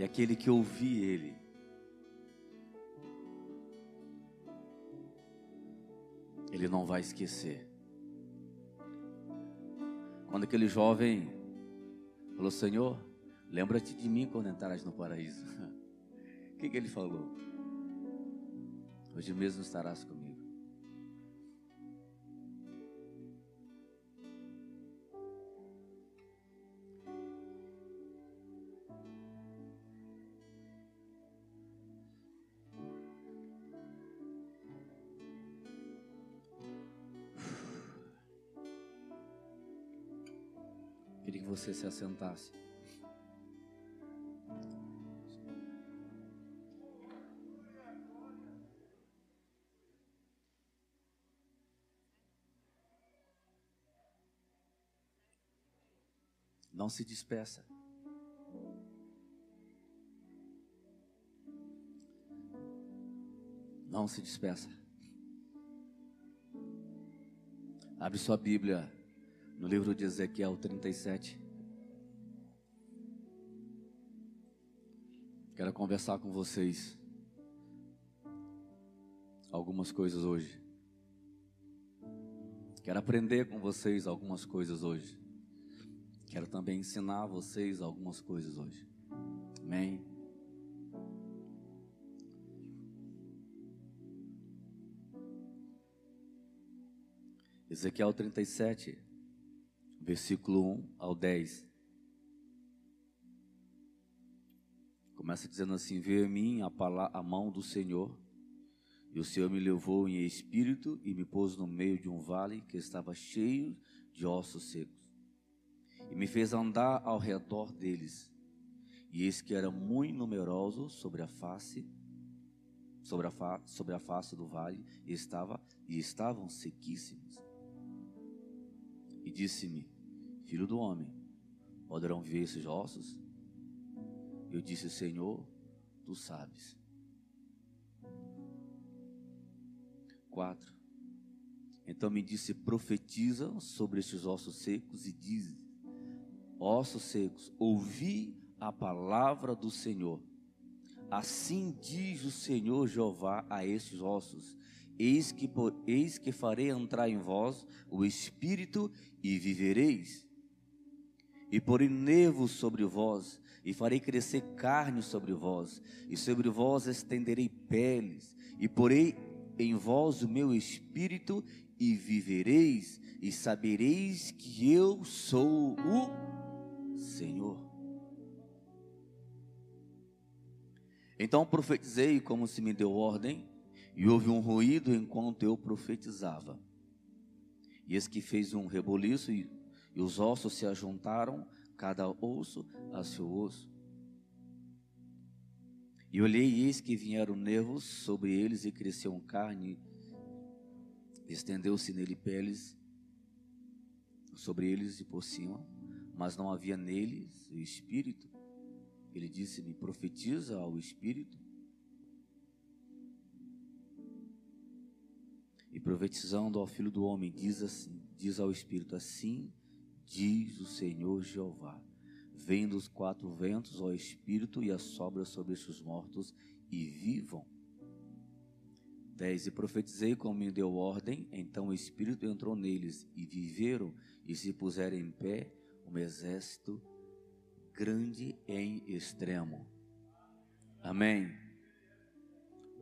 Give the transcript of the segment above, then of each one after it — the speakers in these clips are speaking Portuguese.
E aquele que ouvir ele, ele não vai esquecer. Quando aquele jovem falou: Senhor, lembra-te de mim quando entrares no paraíso. O que, que ele falou? Hoje mesmo estarás comigo. Você se assentasse. Não se despeça. Não se despeça. Abre sua Bíblia no livro de Ezequiel 37. Quero conversar com vocês algumas coisas hoje. Quero aprender com vocês algumas coisas hoje. Quero também ensinar vocês algumas coisas hoje. Amém. Ezequiel 37, versículo 1 ao 10. Começa dizendo assim: Veio a mim a, a mão do Senhor, e o Senhor me levou em espírito e me pôs no meio de um vale que estava cheio de ossos secos e me fez andar ao redor deles. E eis que era muito numeroso sobre a face, sobre a, fa, sobre a face do vale, e, estava, e estavam sequíssimos. E disse-me, filho do homem, poderão ver esses ossos? Eu disse, Senhor, tu sabes. Quatro. Então me disse, profetiza sobre estes ossos secos e diz, ossos secos, ouvi a palavra do Senhor. Assim diz o Senhor Jeová a estes ossos: Eis que, eis que farei entrar em vós o espírito e vivereis. E porei nervos sobre vós, e farei crescer carne sobre vós, e sobre vós estenderei peles, e porei em vós o meu espírito, e vivereis, e sabereis que eu sou o Senhor. Então profetizei como se me deu ordem, e houve um ruído enquanto eu profetizava. E eis que fez um reboliço, e, e os ossos se ajuntaram, cada osso a seu osso. E olhei, e eis que vieram nervos sobre eles, e cresceu carne, estendeu-se nele peles sobre eles e por cima mas não havia neles o Espírito. Ele disse-me: profetiza ao Espírito. E profetizando ao Filho do Homem, diz, assim, diz ao Espírito: Assim diz o Senhor Jeová: Vem dos quatro ventos, ó Espírito, e assopra sobre estes mortos e vivam. 10. E profetizei como me deu ordem, então o Espírito entrou neles, e viveram, e se puseram em pé, um exército grande em extremo. Amém.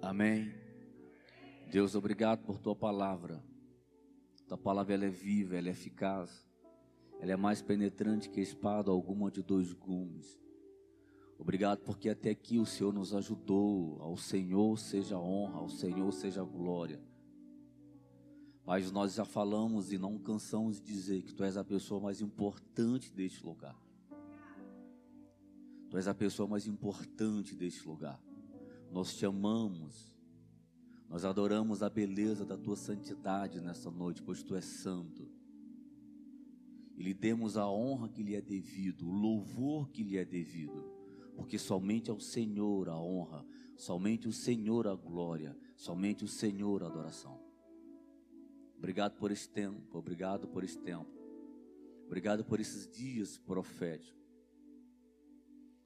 Amém. Deus, obrigado por tua palavra. Tua palavra ela é viva, ela é eficaz. Ela é mais penetrante que espada alguma de dois gumes. Obrigado porque até aqui o Senhor nos ajudou. Ao Senhor seja a honra, ao Senhor seja a glória. Mas nós já falamos e não cansamos de dizer que tu és a pessoa mais importante deste lugar. Tu és a pessoa mais importante deste lugar. Nós te amamos. Nós adoramos a beleza da tua santidade nessa noite, pois tu és santo. E lhe demos a honra que lhe é devido, o louvor que lhe é devido, porque somente ao Senhor a honra, somente o Senhor a glória, somente o Senhor a adoração. Obrigado por esse tempo, obrigado por esse tempo. Obrigado por esses dias proféticos.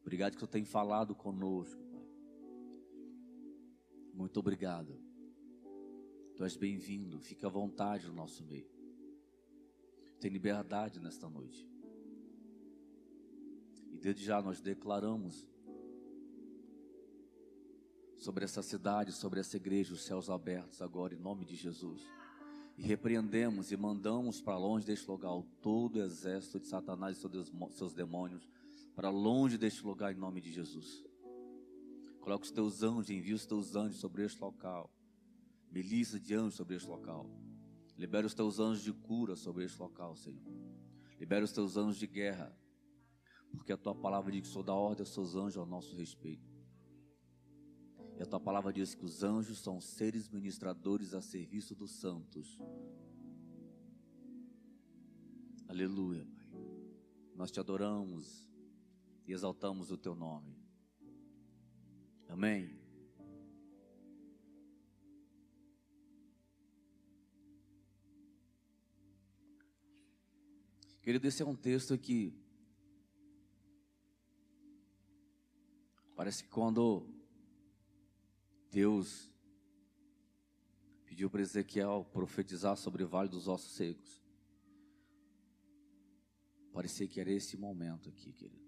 Obrigado que você tem falado conosco, Pai. Muito obrigado. Tu és bem-vindo. Fica à vontade no nosso meio. Tem liberdade nesta noite. E desde já nós declaramos sobre essa cidade, sobre essa igreja, os céus abertos agora, em nome de Jesus. E repreendemos e mandamos para longe deste lugar todo o exército de Satanás e seus demônios, para longe deste lugar, em nome de Jesus. Coloca os teus anjos, envia os teus anjos sobre este local, milícias de anjos sobre este local. Libera os teus anjos de cura sobre este local, Senhor. Libera os teus anjos de guerra, porque a tua palavra diz que sou da ordem aos seus anjos ao nosso respeito. E a tua palavra diz que os anjos são seres ministradores a serviço dos santos. Aleluia, Pai. Nós te adoramos e exaltamos o teu nome. Amém. Querido, esse é um texto que parece que quando Deus pediu para Ezequiel profetizar sobre o vale dos ossos secos, parecia que era esse momento aqui, querido.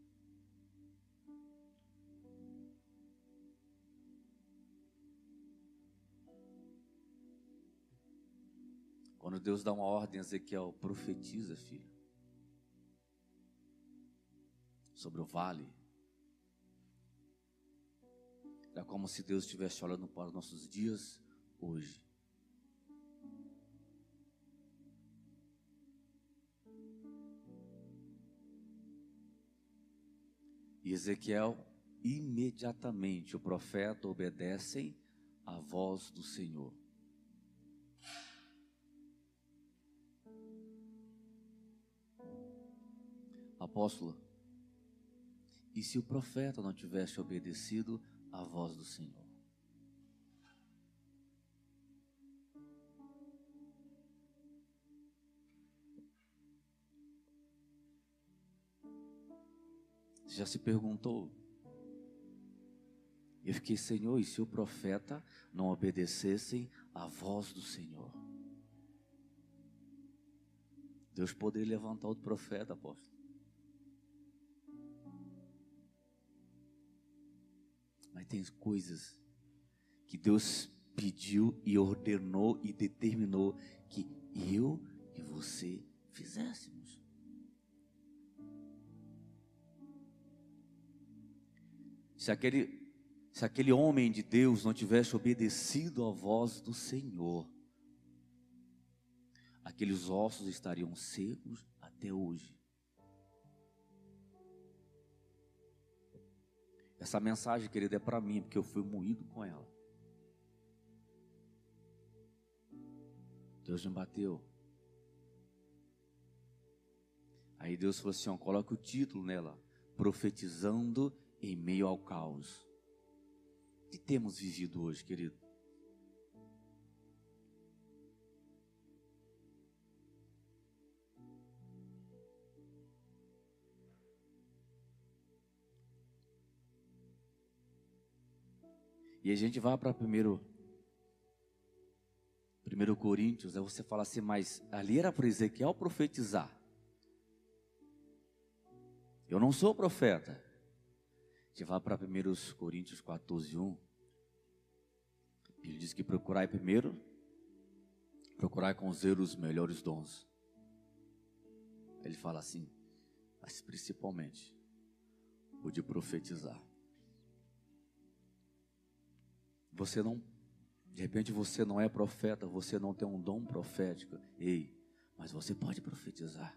Quando Deus dá uma ordem Ezequiel, profetiza, filho, sobre o vale. É como se Deus estivesse olhando para os nossos dias hoje. E Ezequiel, imediatamente o profeta obedecem à voz do Senhor. Apóstolo, e se o profeta não tivesse obedecido à voz do Senhor? Já se perguntou? Eu fiquei, Senhor, e se o profeta não obedecessem à voz do Senhor? Deus poderia levantar outro profeta, apóstolo. Mas tem coisas que Deus pediu e ordenou e determinou que eu e você fizéssemos. Se aquele, se aquele homem de Deus não tivesse obedecido à voz do Senhor, aqueles ossos estariam secos até hoje. Essa mensagem, querida, é para mim, porque eu fui moído com ela. Deus me bateu. Aí Deus falou assim: ó, coloque o título nela: Profetizando em meio ao caos. O que temos vivido hoje, querido? E a gente vai para primeiro primeiro Coríntios, aí você fala assim, mas ali era para Ezequiel profetizar. Eu não sou profeta. A gente vai para 1 Coríntios 14, 1. Ele diz que procurai primeiro, procurai com zelo os melhores dons. Ele fala assim, mas principalmente o de profetizar. Você não, de repente você não é profeta, você não tem um dom profético. Ei, mas você pode profetizar.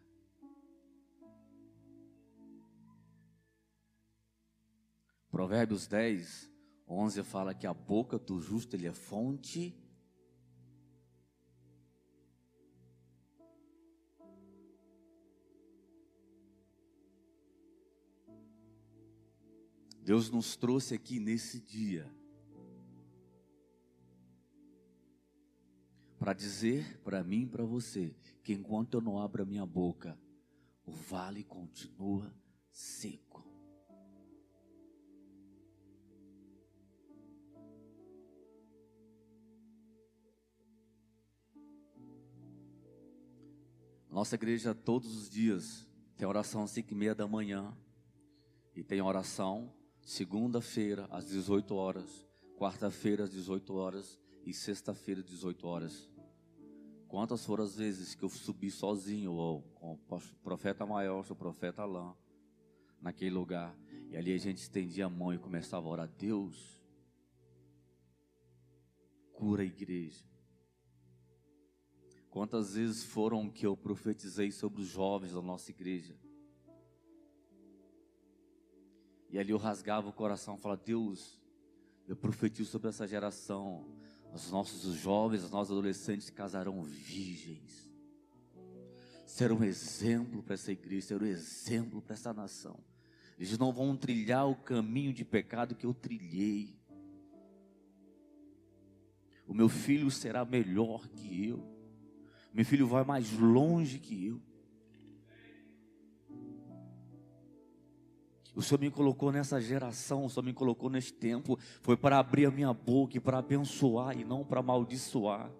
Provérbios 10, 11 fala que a boca do justo ele é fonte Deus nos trouxe aqui nesse dia para dizer para mim e para você que enquanto eu não abro a minha boca, o vale continua seco. Nossa igreja todos os dias tem oração às 5 e meia da manhã e tem oração segunda-feira às 18 horas, quarta-feira às 18 horas e sexta-feira às 18 horas. Quantas foram as vezes que eu subi sozinho, ou com o profeta maior, o profeta Alain, naquele lugar, e ali a gente estendia a mão e começava a orar: Deus, cura a igreja. Quantas vezes foram que eu profetizei sobre os jovens da nossa igreja? E ali eu rasgava o coração e falava: Deus, eu profetizo sobre essa geração os nossos jovens, os nossos adolescentes casarão virgens. Serão um exemplo para essa igreja, serão um exemplo para essa nação. Eles não vão trilhar o caminho de pecado que eu trilhei. O meu filho será melhor que eu. Meu filho vai mais longe que eu. O Senhor me colocou nessa geração, o Senhor me colocou nesse tempo, foi para abrir a minha boca e para abençoar e não para amaldiçoar.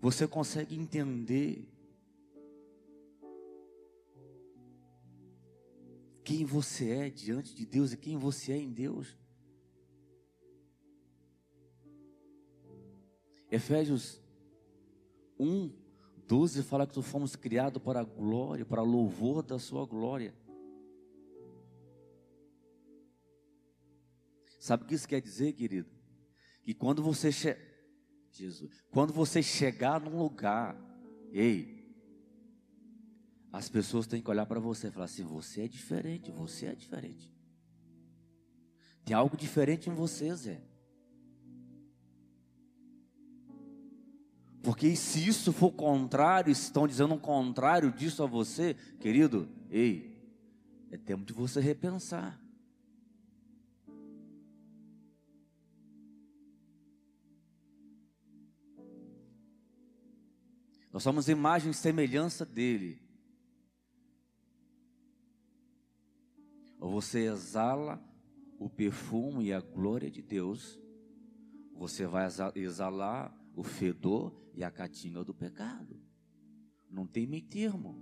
Você consegue entender quem você é diante de Deus e quem você é em Deus? Efésios 1, 12 fala que fomos criados para a glória, para louvor da sua glória. Sabe o que isso quer dizer, querido? Que quando você che... Jesus, quando você chegar num lugar, ei, as pessoas têm que olhar para você e falar assim: você é diferente, você é diferente. Tem algo diferente em você, Zé. Porque se isso for contrário, estão dizendo um contrário disso a você, querido, ei, é tempo de você repensar. Nós somos imagem e semelhança dele. Ou você exala o perfume e a glória de Deus, você vai exalar o fedor e a catinga do pecado. Não tem meio termo.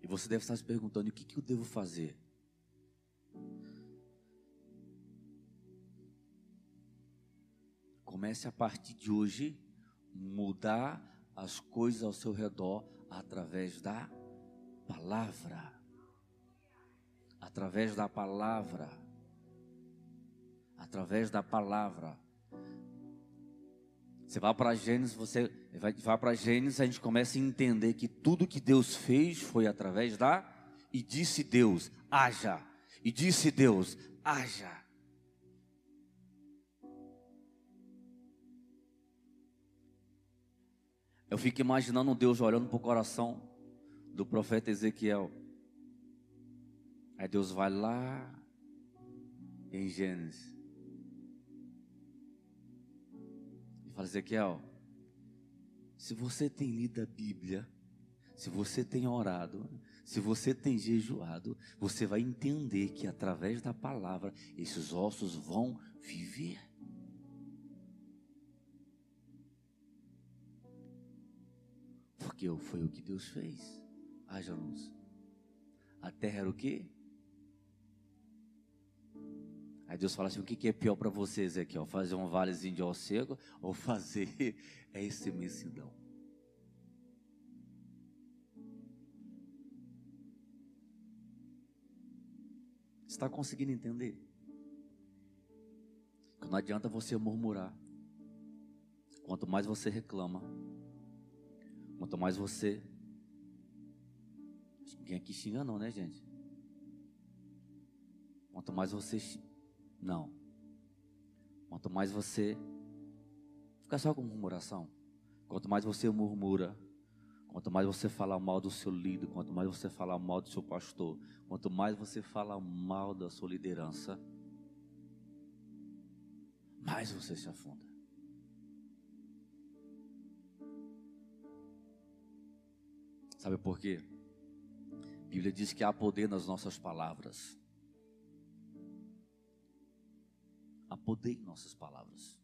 E você deve estar se perguntando: o que, que eu devo fazer? Comece a partir de hoje mudar as coisas ao seu redor através da palavra. Através da palavra. Através da palavra. Você vai para Gênesis, você vai, vai para Gênesis, a gente começa a entender que tudo que Deus fez foi através da e disse Deus, haja. E disse Deus, haja. Eu fico imaginando Deus olhando para o coração do profeta Ezequiel. Aí Deus vai lá em Gênesis e fala: Ezequiel, se você tem lido a Bíblia, se você tem orado, se você tem jejuado, você vai entender que através da palavra esses ossos vão viver. Porque foi o que Deus fez. Haja luz. A terra era o quê? Aí Deus fala assim: o que é pior para você, Ezequiel? Fazer um valezinho de seco ou fazer esse imensidão? Está conseguindo entender? Que não adianta você murmurar. Quanto mais você reclama, Quanto mais você. Ninguém aqui xinga, não, né, gente? Quanto mais você. Não. Quanto mais você. Fica só com murmuração. Quanto mais você murmura, quanto mais você fala mal do seu líder, quanto mais você fala mal do seu pastor, quanto mais você fala mal da sua liderança, mais você se afunda. Sabe por quê? A Bíblia diz que há poder nas nossas palavras. Há poder em nossas palavras.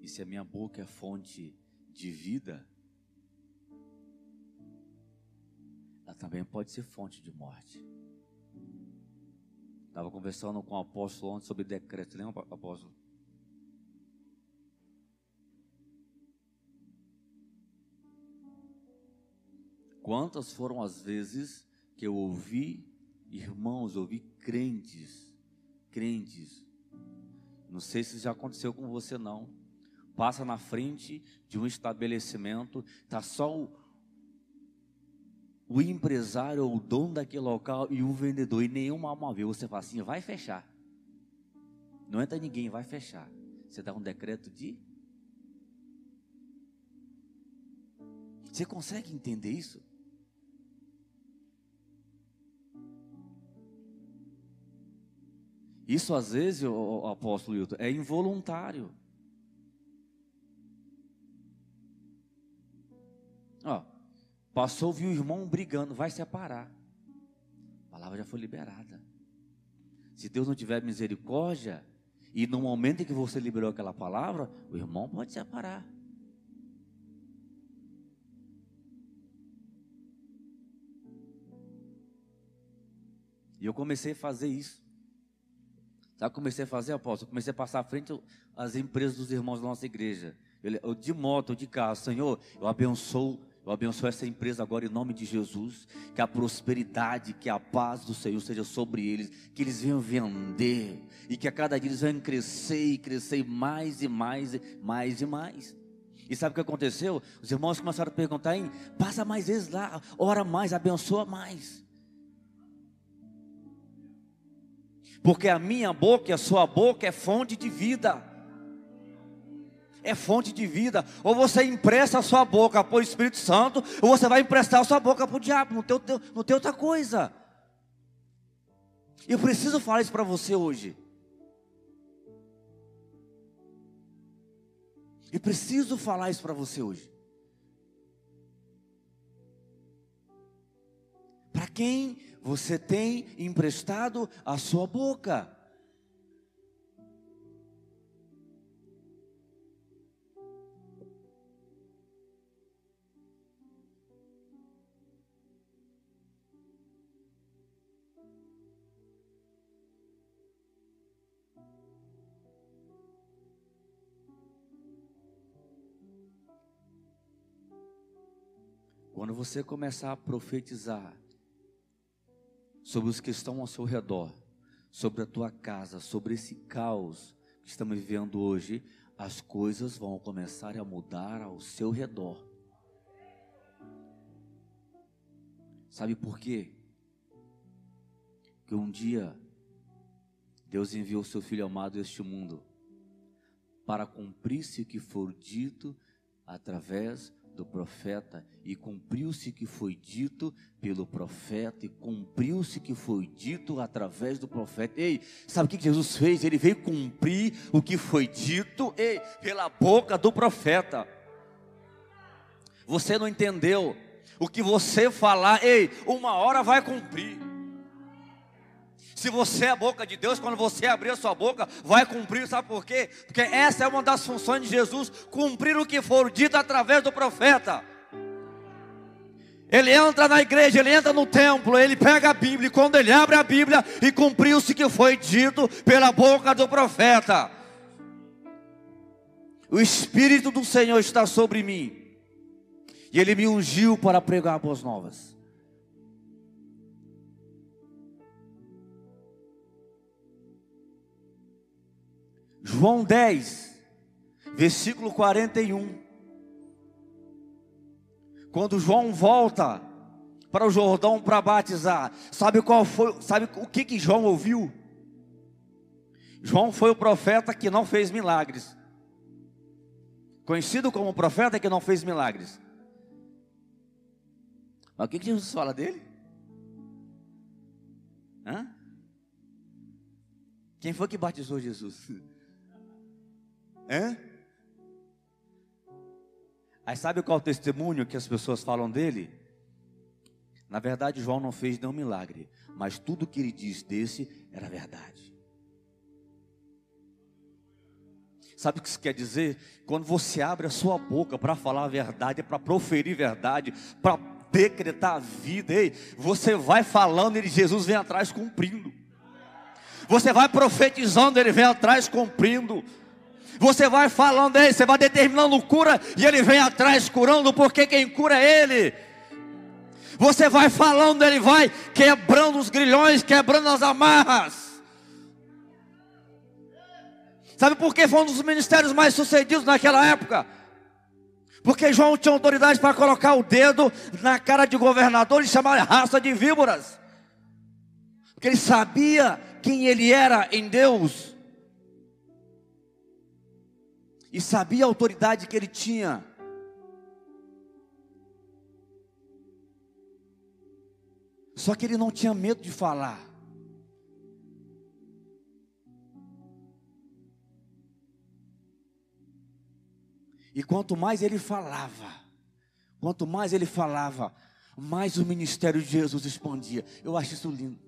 E se a minha boca é fonte de vida, ela também pode ser fonte de morte. Estava conversando com o apóstolo ontem sobre decreto, lembra, apóstolo? Quantas foram as vezes que eu ouvi irmãos, ouvi crentes, crentes, não sei se já aconteceu com você não, passa na frente de um estabelecimento, está só o, o empresário ou o dono daquele local e o vendedor, e nenhuma alma vê. Você fala assim: vai fechar. Não entra ninguém, vai fechar. Você dá um decreto de. Você consegue entender isso? Isso às vezes, o, apóstolo Hilton, é involuntário. Ó, passou, viu o irmão brigando, vai separar. A palavra já foi liberada. Se Deus não tiver misericórdia, e no momento em que você liberou aquela palavra, o irmão pode separar. E eu comecei a fazer isso. Sabe o que comecei a fazer, apóstolo? Comecei a passar à frente as empresas dos irmãos da nossa igreja. Eu, de moto, de carro, Senhor, eu abençoo eu abençoo essa empresa agora em nome de Jesus. Que a prosperidade, que a paz do Senhor seja sobre eles. Que eles venham vender. E que a cada dia eles venham crescer e crescer mais e mais, e mais e mais. E sabe o que aconteceu? Os irmãos começaram a perguntar: hein, passa mais vezes lá, ora mais, abençoa mais. Porque a minha boca e a sua boca é fonte de vida é fonte de vida. Ou você empresta a sua boca para o Espírito Santo, ou você vai emprestar a sua boca para o diabo. Não tem, não tem outra coisa. Eu preciso falar isso para você hoje. E preciso falar isso para você hoje. Para quem você tem emprestado a sua boca? Quando você começar a profetizar sobre os que estão ao seu redor, sobre a tua casa, sobre esse caos que estamos vivendo hoje, as coisas vão começar a mudar ao seu redor. Sabe por quê? Que um dia Deus enviou seu Filho amado a este mundo para cumprir-se o que for dito através do profeta, e cumpriu-se que foi dito pelo profeta, e cumpriu-se que foi dito através do profeta. Ei, sabe o que Jesus fez? Ele veio cumprir o que foi dito ei, pela boca do profeta. Você não entendeu? O que você falar, ei, uma hora vai cumprir. Se você é a boca de Deus, quando você abrir a sua boca, vai cumprir, sabe por quê? Porque essa é uma das funções de Jesus, cumprir o que for dito através do profeta. Ele entra na igreja, ele entra no templo, ele pega a Bíblia, e quando ele abre a Bíblia, e cumpriu-se que foi dito pela boca do profeta. O Espírito do Senhor está sobre mim, e ele me ungiu para pregar boas novas. João 10, versículo 41. Quando João volta para o Jordão para batizar, sabe qual foi, sabe o que que João ouviu? João foi o profeta que não fez milagres. Conhecido como profeta que não fez milagres. Mas o que, que Jesus fala dele? Hã? Quem foi que batizou Jesus? É? Aí sabe qual é o testemunho que as pessoas falam dele? Na verdade, João não fez nenhum milagre, mas tudo que ele diz desse era verdade. Sabe o que isso quer dizer? Quando você abre a sua boca para falar a verdade, para proferir verdade, para decretar a vida, ei, você vai falando e Jesus vem atrás cumprindo. Você vai profetizando, ele vem atrás cumprindo. Você vai falando, ei, você vai determinando cura e ele vem atrás curando, porque quem cura é ele. Você vai falando, ele vai quebrando os grilhões, quebrando as amarras. Sabe por que foi um dos ministérios mais sucedidos naquela época? Porque João tinha autoridade para colocar o dedo na cara de governador e chamar raça de víboras. Porque ele sabia quem ele era em Deus. E sabia a autoridade que ele tinha. Só que ele não tinha medo de falar. E quanto mais ele falava, quanto mais ele falava, mais o ministério de Jesus expandia. Eu acho isso lindo.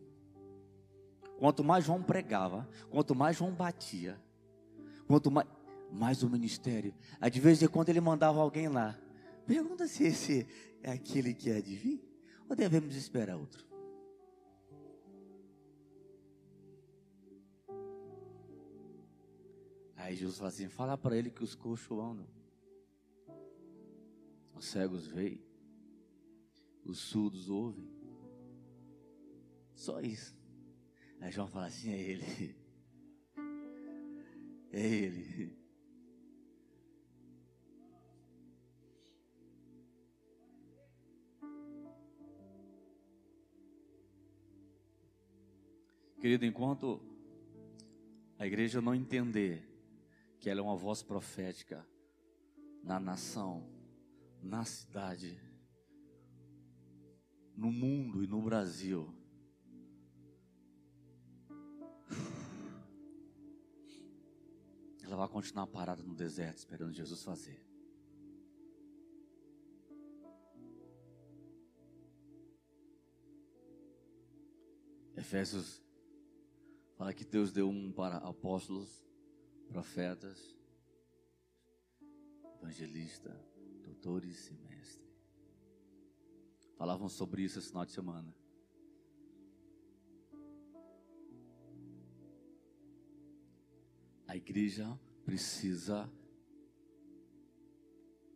Quanto mais João pregava, quanto mais João batia, quanto mais, mais o ministério. Aí de vez em quando ele mandava alguém lá. Pergunta se esse é aquele que é de vir, ou devemos esperar outro. Aí Jesus fala assim: fala para ele que os coxos andam os cegos veem, os surdos ouvem. Só isso. Aí João fala assim: é ele. É ele. Querido, enquanto a igreja não entender que ela é uma voz profética na nação, na cidade, no mundo e no Brasil. Ela vai continuar parada no deserto esperando Jesus fazer. Efésios fala que Deus deu um para apóstolos, profetas, evangelistas, doutores e mestres. Falavam sobre isso esse final de semana. A igreja precisa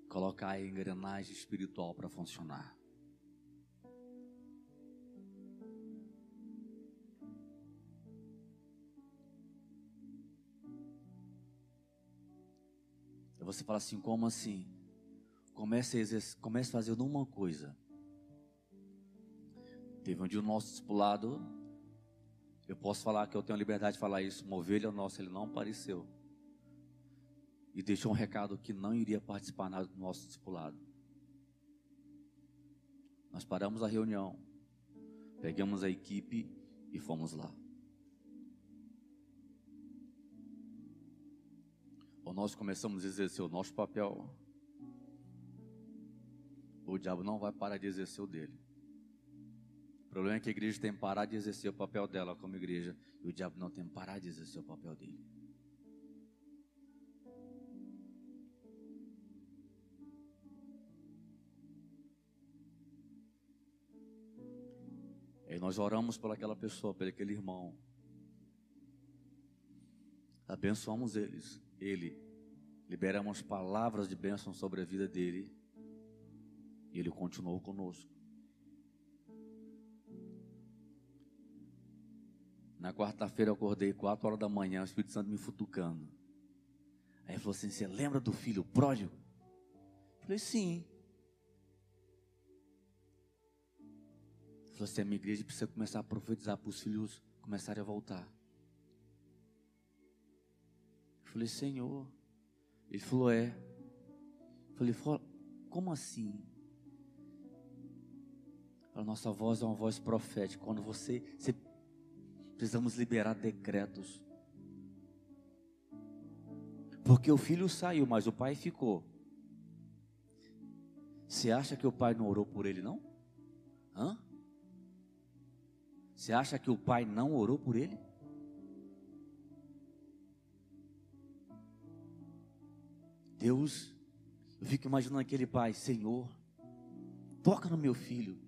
colocar a engrenagem espiritual para funcionar. Você fala assim, como assim? Comece a, comece a fazer uma coisa. Teve um dia o nosso discipulado, eu posso falar que eu tenho liberdade de falar isso, uma ovelha nossa, ele não apareceu. E deixou um recado que não iria participar nada do nosso discipulado. Nós paramos a reunião, pegamos a equipe e fomos lá. Nós começamos a exercer o nosso papel o diabo não vai parar de exercer o dele. O problema é que a igreja tem que parar de exercer o papel dela como igreja e o diabo não tem que parar de exercer o papel dele. E nós oramos por aquela pessoa, por aquele irmão. Abençoamos eles, ele. Liberamos palavras de bênção sobre a vida dele. E ele continuou conosco. Na quarta-feira eu acordei quatro horas da manhã, o Espírito Santo me futucando. Aí ele falou assim: Você lembra do filho pródigo? Eu falei: Sim. Ele falou assim: A minha igreja precisa começar a profetizar para os filhos começarem a voltar. Falei: Senhor. Ele falou: É. Falei: Como assim? A nossa voz é uma voz profética. Quando você, você precisamos liberar decretos. Porque o filho saiu, mas o pai ficou. Você acha que o pai não orou por ele, não? Hã? Você acha que o pai não orou por ele? Deus, eu fico imaginando aquele pai, Senhor, toca no meu filho.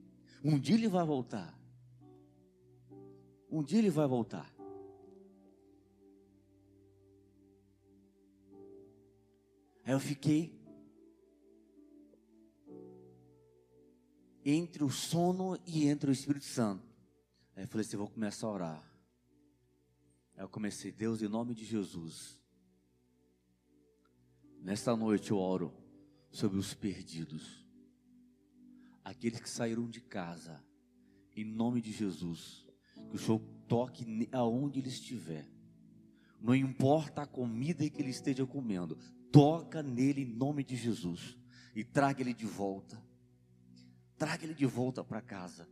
Um dia ele vai voltar. Um dia ele vai voltar. Aí eu fiquei entre o sono e entre o Espírito Santo. Aí eu falei assim: vou começar a orar. Aí eu comecei, Deus, em nome de Jesus. Nesta noite eu oro sobre os perdidos, aqueles que saíram de casa, em nome de Jesus. Que o Senhor toque aonde ele estiver. Não importa a comida que ele esteja comendo, toca nele em nome de Jesus e traga ele de volta. Traga ele de volta para casa.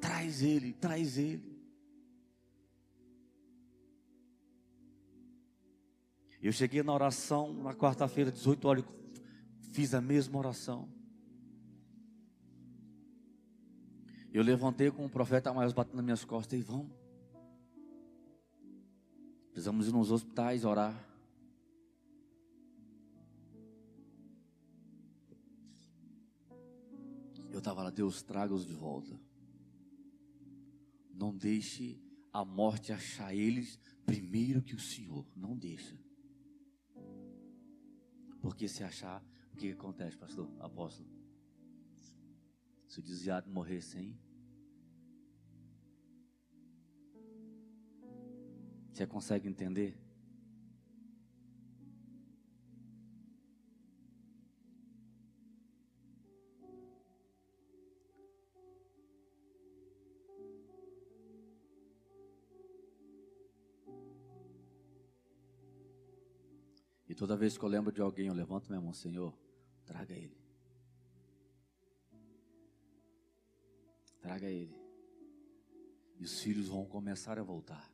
Traz ele, traz ele. Eu cheguei na oração na quarta-feira, 18 horas, fiz a mesma oração. Eu levantei com o profeta mais batendo nas minhas costas e vamos. Precisamos ir nos hospitais orar. Eu estava lá, Deus, traga-os de volta. Não deixe a morte achar eles primeiro que o Senhor. Não deixa. Porque se achar, o que, acontece, pastor, apóstolo? Se o desviado morrer sem. Você consegue entender? E toda vez que eu lembro de alguém, eu levanto minha mão, Senhor, traga ele. Traga ele. E os filhos vão começar a voltar.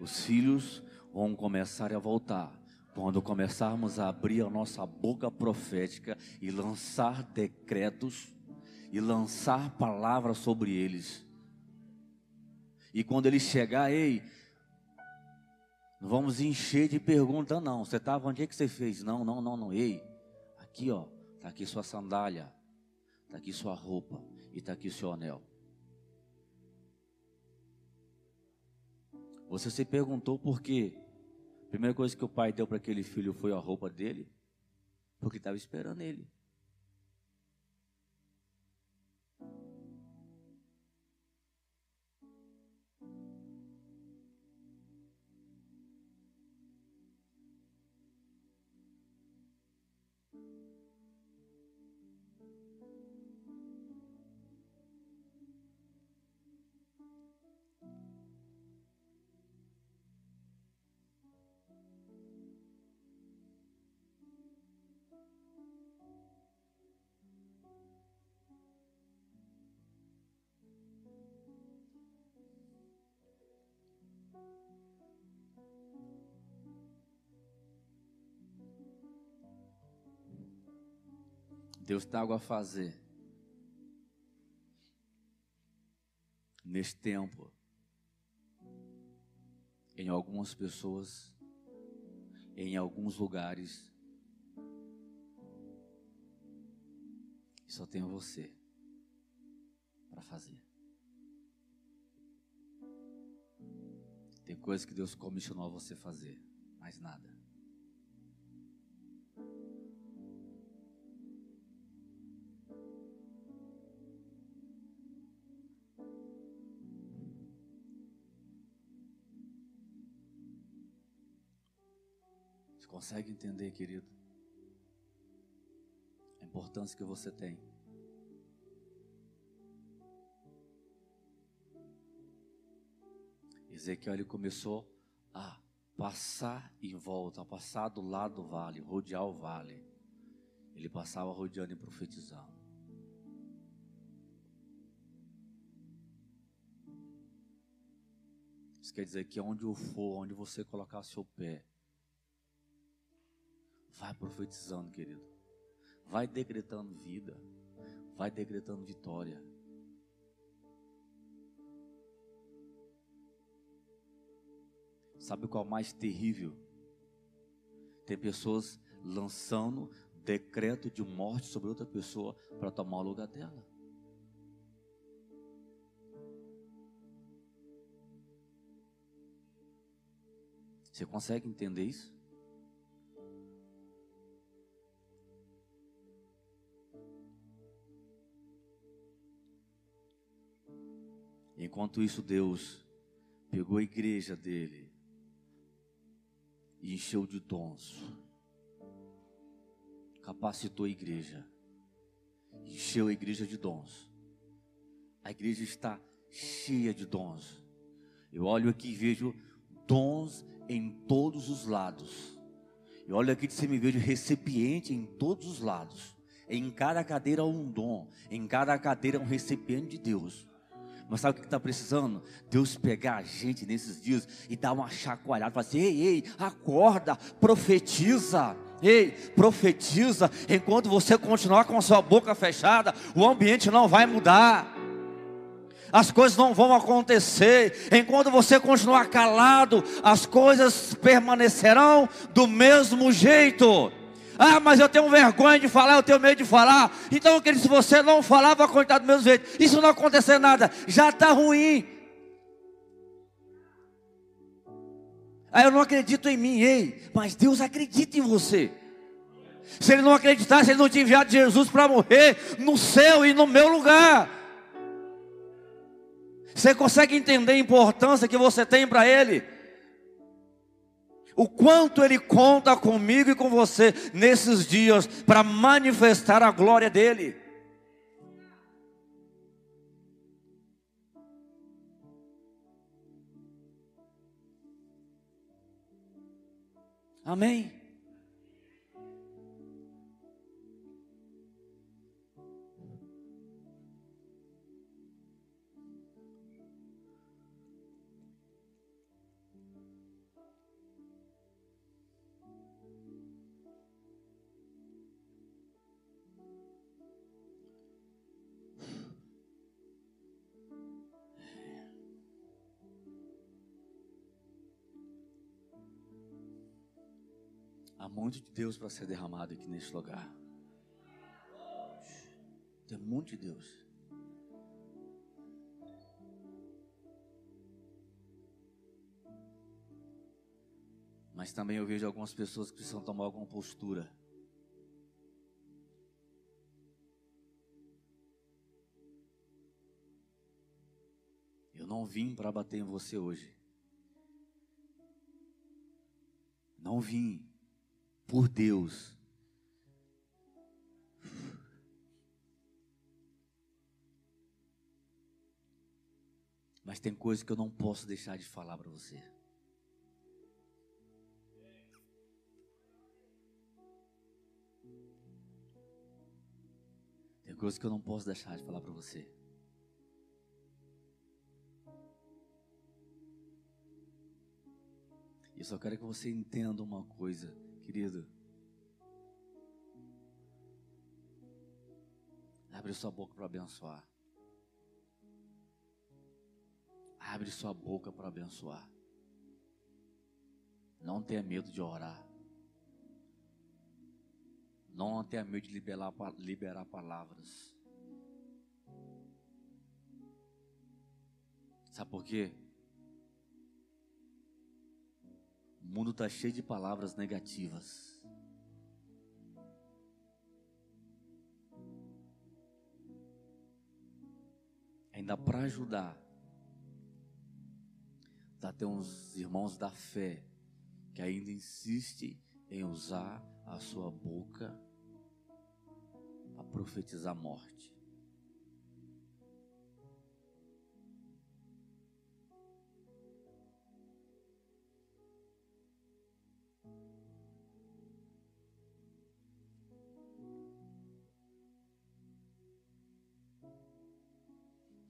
Os filhos vão começar a voltar. Quando começarmos a abrir a nossa boca profética e lançar decretos e lançar palavras sobre eles. E quando ele chegar, ei, não vamos encher de pergunta, não. Você estava onde é que você fez? Não, não, não, não. Ei, aqui ó, está aqui sua sandália, está aqui sua roupa e está aqui seu anel. Você se perguntou por quê? A primeira coisa que o pai deu para aquele filho foi a roupa dele, porque estava esperando ele. Deus tem algo a fazer neste tempo em algumas pessoas, em alguns lugares. Só tem você para fazer. Tem coisas que Deus comissionou você fazer, mais nada. Consegue entender, querido? A importância que você tem. Ezequiel ele começou a passar em volta, a passar do lado do vale, rodear o vale. Ele passava rodeando e profetizando. Isso quer dizer que onde eu for, onde você colocar seu pé, Vai profetizando, querido. Vai decretando vida, vai decretando vitória. Sabe qual é o mais terrível? Tem pessoas lançando decreto de morte sobre outra pessoa para tomar o lugar dela. Você consegue entender isso? Enquanto isso, Deus pegou a igreja dele e encheu de dons, capacitou a igreja, encheu a igreja de dons. A igreja está cheia de dons. Eu olho aqui e vejo dons em todos os lados. E olha aqui de você me vejo recipiente em todos os lados. Em cada cadeira um dom, em cada cadeira um recipiente de Deus. Mas sabe o que está precisando? Deus pegar a gente nesses dias e dar uma chacoalhada, falar assim: ei, ei, acorda, profetiza. Ei, profetiza. Enquanto você continuar com a sua boca fechada, o ambiente não vai mudar as coisas não vão acontecer. Enquanto você continuar calado, as coisas permanecerão do mesmo jeito. Ah, mas eu tenho vergonha de falar, eu tenho medo de falar. Então, querido, se você não falar, vai continuar do mesmo jeito. Isso não acontecer nada, já está ruim. Ah, eu não acredito em mim, ei, mas Deus acredita em você. Se Ele não acreditasse, Ele não tinha enviado Jesus para morrer no seu e no meu lugar. Você consegue entender a importância que você tem para Ele? O quanto Ele conta comigo e com você nesses dias para manifestar a glória dEle. Amém. Muito de Deus para ser derramado aqui neste lugar. Tem muito de Deus. Mas também eu vejo algumas pessoas que precisam tomar alguma postura. Eu não vim para bater em você hoje. Não vim por Deus. Mas tem coisas que eu não posso deixar de falar para você. Tem coisas que eu não posso deixar de falar para você. Eu só quero que você entenda uma coisa querido. Abre sua boca para abençoar. Abre sua boca para abençoar. Não tenha medo de orar. Não tenha medo de liberar, liberar palavras. Sabe por quê? O mundo está cheio de palavras negativas. Ainda para ajudar, tá tem uns irmãos da fé que ainda insiste em usar a sua boca para profetizar morte.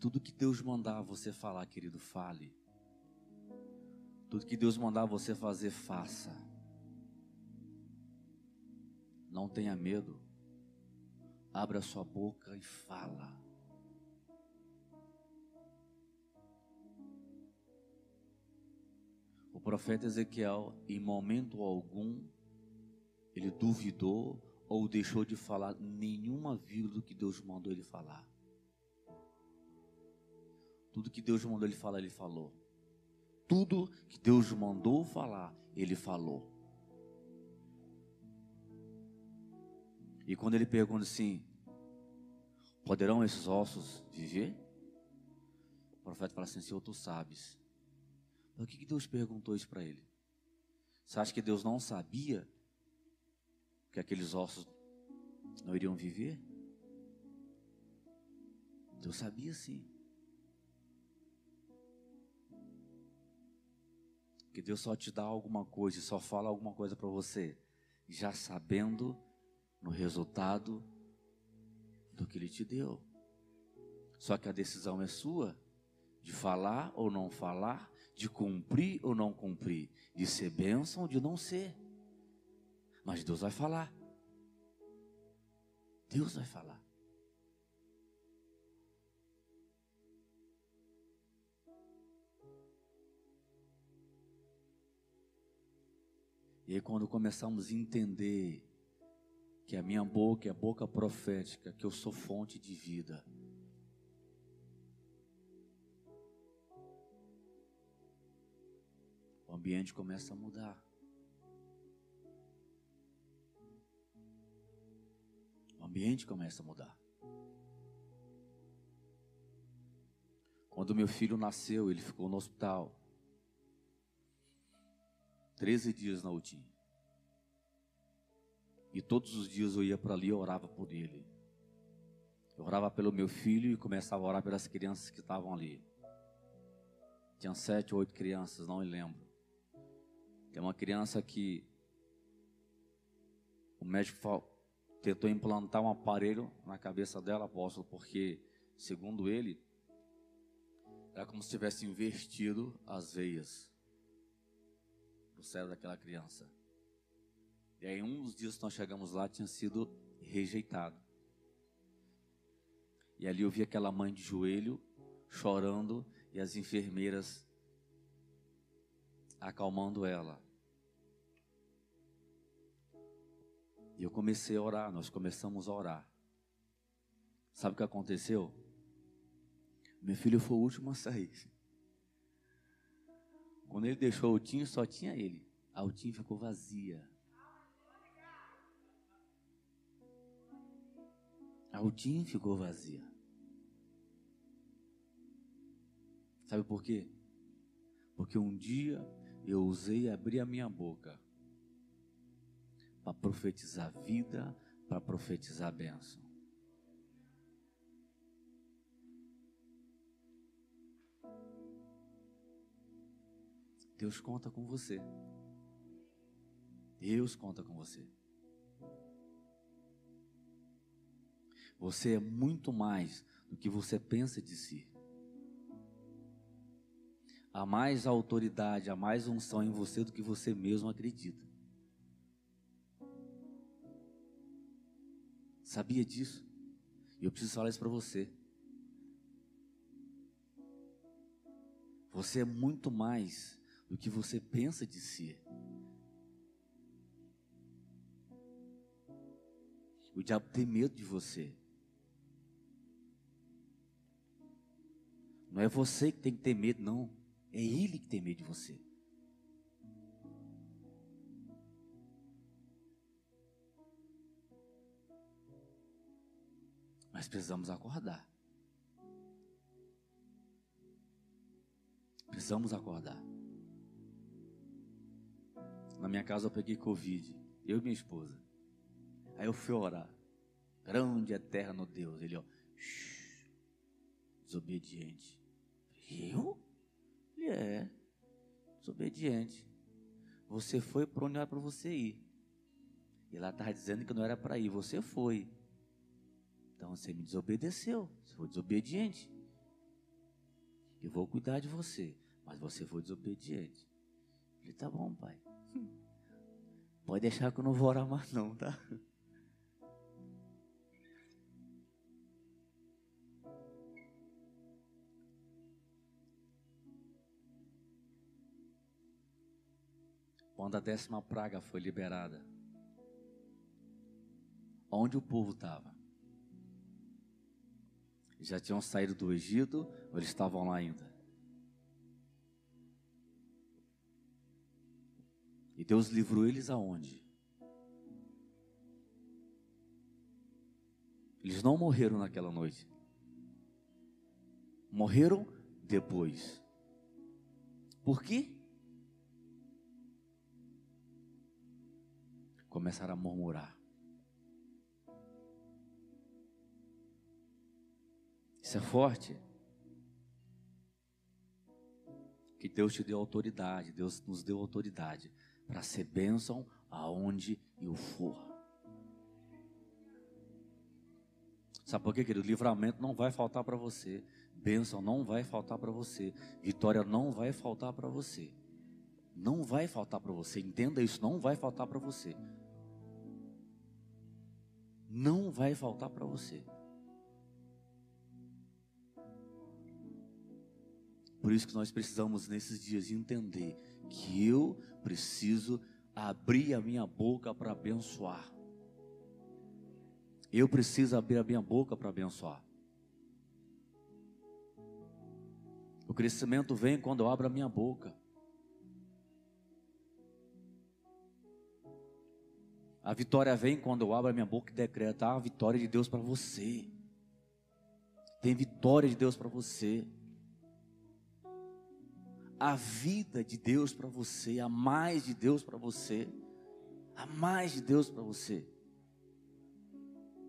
Tudo que Deus mandar você falar, querido, fale. Tudo que Deus mandar você fazer, faça. Não tenha medo. Abra sua boca e fala. O profeta Ezequiel, em momento algum, ele duvidou ou deixou de falar nenhuma vírgula do que Deus mandou ele falar. Tudo que Deus mandou ele falar, ele falou. Tudo que Deus mandou falar, ele falou. E quando ele pergunta assim: Poderão esses ossos viver? O profeta fala assim: Senhor, tu sabes. Por que, que Deus perguntou isso para ele? Você acha que Deus não sabia que aqueles ossos não iriam viver? Deus sabia sim. Que Deus só te dá alguma coisa, só fala alguma coisa para você, já sabendo no resultado do que Ele te deu. Só que a decisão é sua, de falar ou não falar, de cumprir ou não cumprir, de ser bênção ou de não ser. Mas Deus vai falar. Deus vai falar. E aí, quando começamos a entender que a minha boca é a boca profética, que eu sou fonte de vida. O ambiente começa a mudar. O ambiente começa a mudar. Quando meu filho nasceu, ele ficou no hospital. Treze dias na UTI. E todos os dias eu ia para ali e orava por ele. Eu orava pelo meu filho e começava a orar pelas crianças que estavam ali. Tinha sete ou oito crianças, não me lembro. Tem uma criança que o médico tentou implantar um aparelho na cabeça dela, apóstolo, porque, segundo ele, era como se tivesse invertido as veias do cérebro daquela criança. E aí, um dos dias que nós chegamos lá, tinha sido rejeitado. E ali eu vi aquela mãe de joelho, chorando, e as enfermeiras acalmando ela. E eu comecei a orar, nós começamos a orar. Sabe o que aconteceu? Meu filho foi o último a sair. Quando ele deixou o Tim, só tinha ele. A Tim ficou vazia. A UTIM ficou vazia. Sabe por quê? Porque um dia eu usei abrir a minha boca para profetizar vida, para profetizar bênção. Deus conta com você. Deus conta com você. Você é muito mais do que você pensa de si. Há mais autoridade, há mais unção em você do que você mesmo acredita. Sabia disso? E eu preciso falar isso para você. Você é muito mais do que você pensa de si. O diabo tem medo de você. Não é você que tem que ter medo, não. É ele que tem medo de você. Mas precisamos acordar. Precisamos acordar. Na minha casa eu peguei Covid, eu e minha esposa. Aí eu fui orar. Grande eterno Deus. Ele, ó, shh, desobediente. Eu? Ele é desobediente. Você foi para onde era para você ir. E lá estava dizendo que não era para ir, você foi. Então você me desobedeceu, você foi desobediente. Eu vou cuidar de você, mas você foi desobediente. Ele tá bom, pai. Pode deixar que eu não vou orar mais não, tá? Quando a décima praga foi liberada, onde o povo estava? Já tinham saído do Egito ou eles estavam lá ainda? E Deus livrou eles aonde? Eles não morreram naquela noite. Morreram depois. Por quê? Começaram a murmurar. Isso é forte. Que Deus te deu autoridade, Deus nos deu autoridade para ser bênção aonde eu for. Sabe por quê, querido? Livramento não vai faltar para você. Bênção não vai faltar para você. Vitória não vai faltar para você. Não vai faltar para você. Entenda isso, não vai faltar para você. Não vai faltar para você. Por isso que nós precisamos nesses dias entender que eu preciso abrir a minha boca para abençoar. Eu preciso abrir a minha boca para abençoar. O crescimento vem quando eu abro a minha boca. A vitória vem quando eu abro a minha boca e decreto a vitória de Deus para você. Tem vitória de Deus para você. A vida de Deus para você, a mais de Deus para você, a mais de Deus para você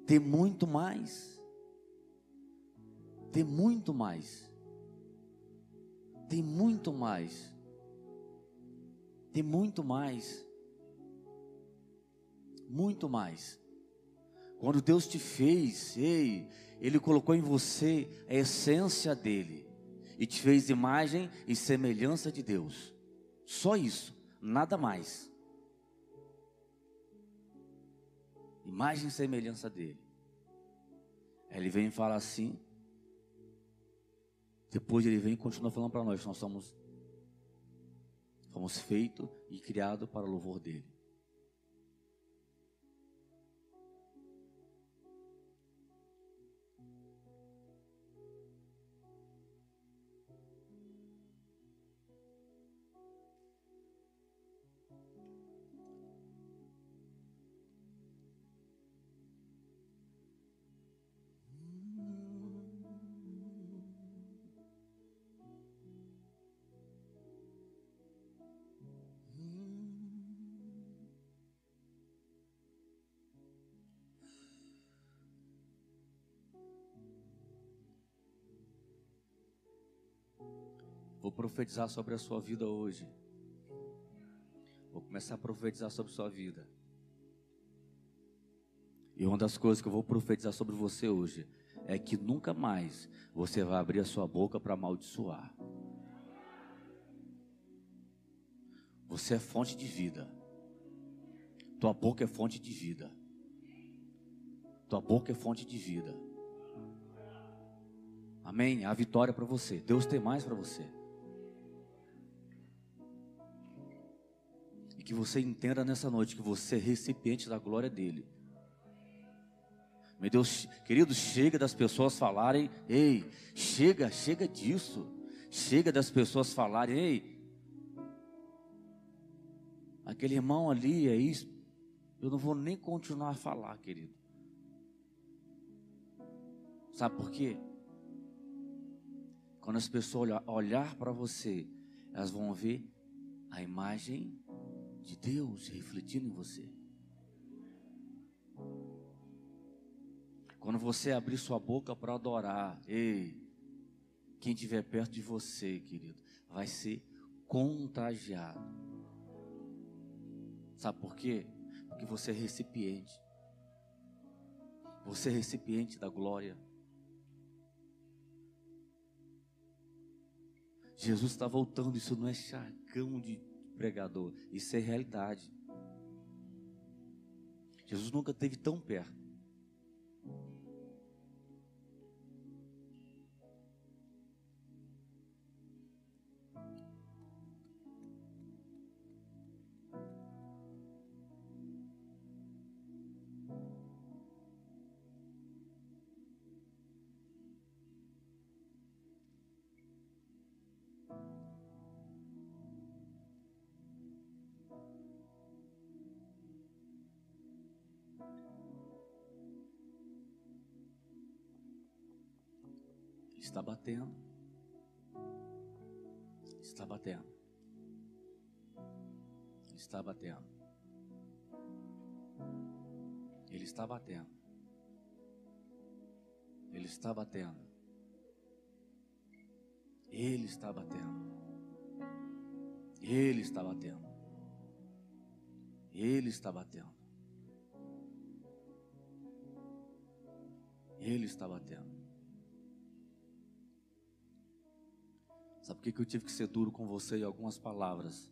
ter muito mais. Ter muito mais. Tem muito mais. Tem muito mais. Muito mais. Quando Deus te fez, ei, Ele colocou em você a essência dele e te fez imagem e semelhança de Deus. Só isso, nada mais. imagem e semelhança dele. Ele vem e fala assim. Depois ele vem e continua falando para nós: nós somos, fomos feitos e criados para o louvor dele. Profetizar sobre a sua vida hoje. Vou começar a profetizar sobre a sua vida. E uma das coisas que eu vou profetizar sobre você hoje é que nunca mais você vai abrir a sua boca para amaldiçoar. Você é fonte de vida. Tua boca é fonte de vida. Tua boca é fonte de vida. Amém? A vitória para você. Deus tem mais para você. Que você entenda nessa noite que você é recipiente da glória dele. Meu Deus, querido, chega das pessoas falarem, ei, chega, chega disso. Chega das pessoas falarem, ei, aquele irmão ali é isso. Eu não vou nem continuar a falar, querido. Sabe por quê? Quando as pessoas olhar, olhar para você, elas vão ver a imagem de Deus refletindo em você. Quando você abrir sua boca para adorar, ei, quem estiver perto de você, querido, vai ser contagiado. Sabe por quê? Porque você é recipiente. Você é recipiente da glória. Jesus está voltando, isso não é charcão de pregador. Isso é realidade. Jesus nunca esteve tão perto. Está batendo. Está batendo. Está batendo. Ele está batendo. Ele está batendo. Ele está batendo. Ele está batendo. Ele está batendo. Ele está batendo. Sabe por que, eu tive que ser duro com você em algumas palavras?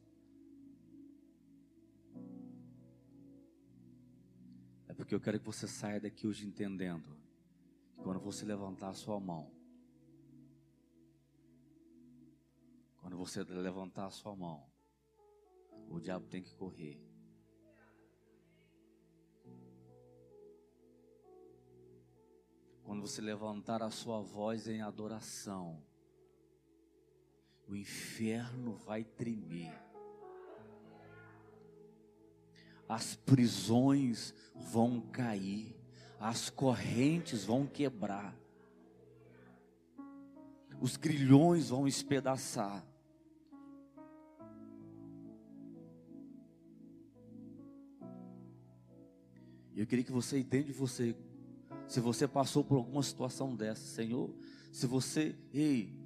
É porque eu quero que você saia daqui hoje entendendo que quando você levantar a sua mão, quando você levantar a sua mão, o diabo tem que correr. Quando você levantar a sua voz em adoração, o inferno vai tremer. As prisões vão cair, as correntes vão quebrar, os grilhões vão espedaçar. Eu queria que você entenda você se você passou por alguma situação dessa, Senhor, se você, ei,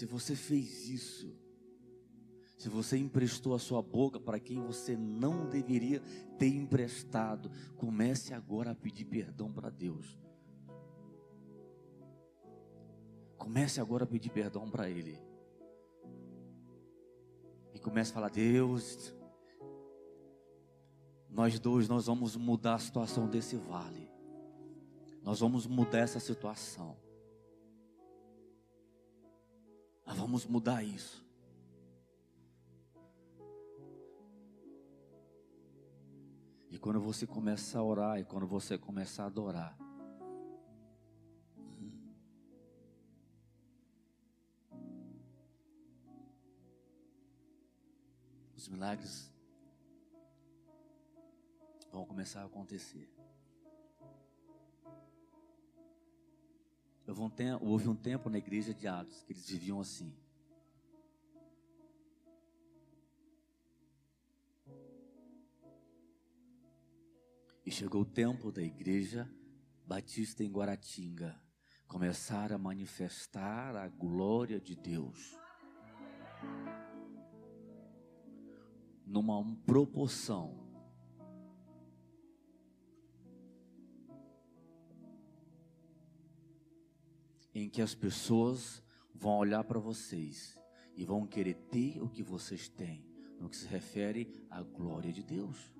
se você fez isso, se você emprestou a sua boca para quem você não deveria ter emprestado, comece agora a pedir perdão para Deus. Comece agora a pedir perdão para Ele. E comece a falar: Deus, nós dois, nós vamos mudar a situação desse vale. Nós vamos mudar essa situação. Nós vamos mudar isso. E quando você começa a orar e quando você começa a adorar, os milagres vão começar a acontecer. Houve um tempo na igreja de Atos que eles viviam assim. E chegou o tempo da igreja batista em Guaratinga começar a manifestar a glória de Deus. Numa proporção em que as pessoas vão olhar para vocês e vão querer ter o que vocês têm, no que se refere à glória de Deus.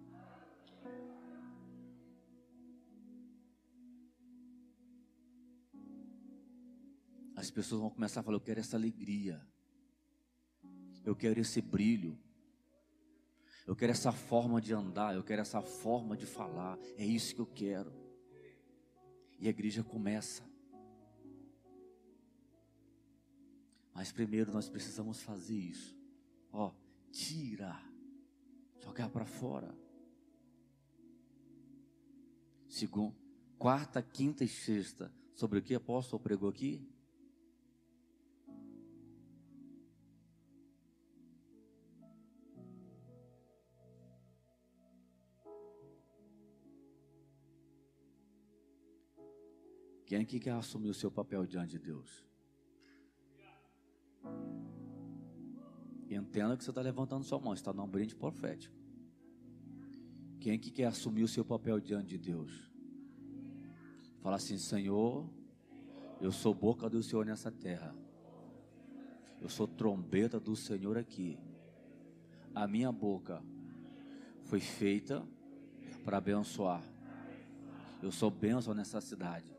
As pessoas vão começar a falar: Eu quero essa alegria, eu quero esse brilho, eu quero essa forma de andar, eu quero essa forma de falar, é isso que eu quero. E a igreja começa Mas primeiro nós precisamos fazer isso. Ó, tirar, jogar para fora. Segundo, quarta, quinta e sexta. Sobre o que o apóstolo pregou aqui? Quem aqui quer assumir o seu papel diante de Deus? Entenda que você está levantando sua mão, está num brinde profético. Quem que quer assumir o seu papel diante de Deus? Fala assim, Senhor, eu sou boca do Senhor nessa terra. Eu sou trombeta do Senhor aqui. A minha boca foi feita para abençoar. Eu sou bênção nessa cidade.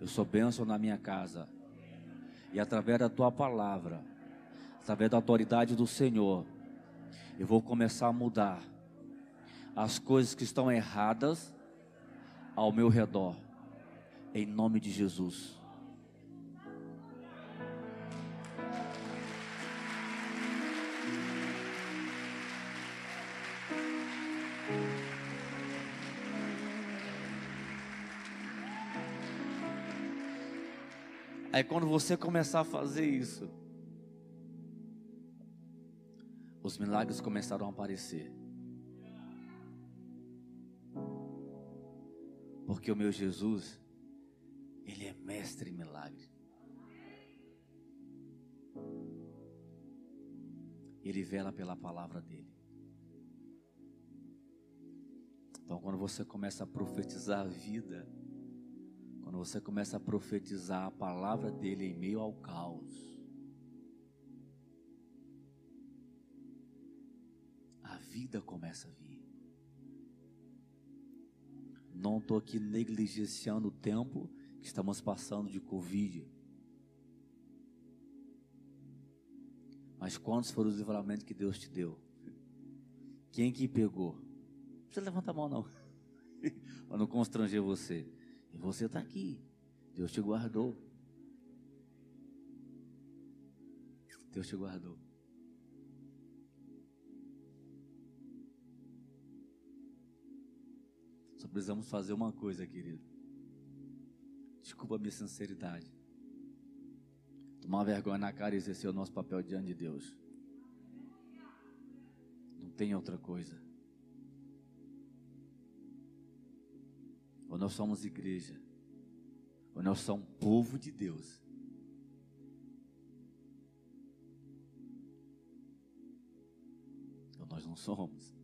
Eu sou bênção na minha casa. E através da tua palavra, através da autoridade do Senhor, eu vou começar a mudar as coisas que estão erradas ao meu redor, em nome de Jesus. Aí quando você começar a fazer isso, os milagres começaram a aparecer. Porque o meu Jesus, Ele é mestre em milagre. Ele vela pela palavra dele. Então, quando você começa a profetizar a vida, quando você começa a profetizar a palavra dele em meio ao caos, vida começa a vir. Não estou aqui negligenciando o tempo que estamos passando de Covid. Mas quantos foram os livramentos que Deus te deu? Quem que pegou? Não precisa levantar a mão, não. Para não constranger você. E você está aqui. Deus te guardou. Deus te guardou. Precisamos fazer uma coisa, querido. Desculpa a minha sinceridade. Tomar vergonha na cara e exercer o nosso papel diante de Deus. Não tem outra coisa. ou nós somos igreja, ou nós somos povo de Deus. Ou nós não somos.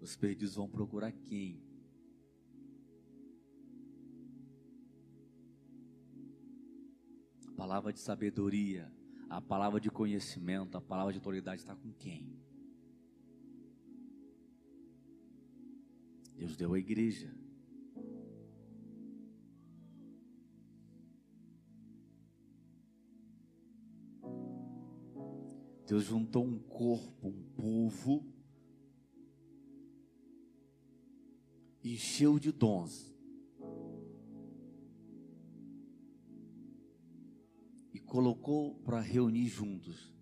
Os perdidos vão procurar quem? A palavra de sabedoria, a palavra de conhecimento, a palavra de autoridade está com quem? Deus deu a igreja. Deus juntou um corpo, um povo, encheu de dons. E colocou para reunir juntos.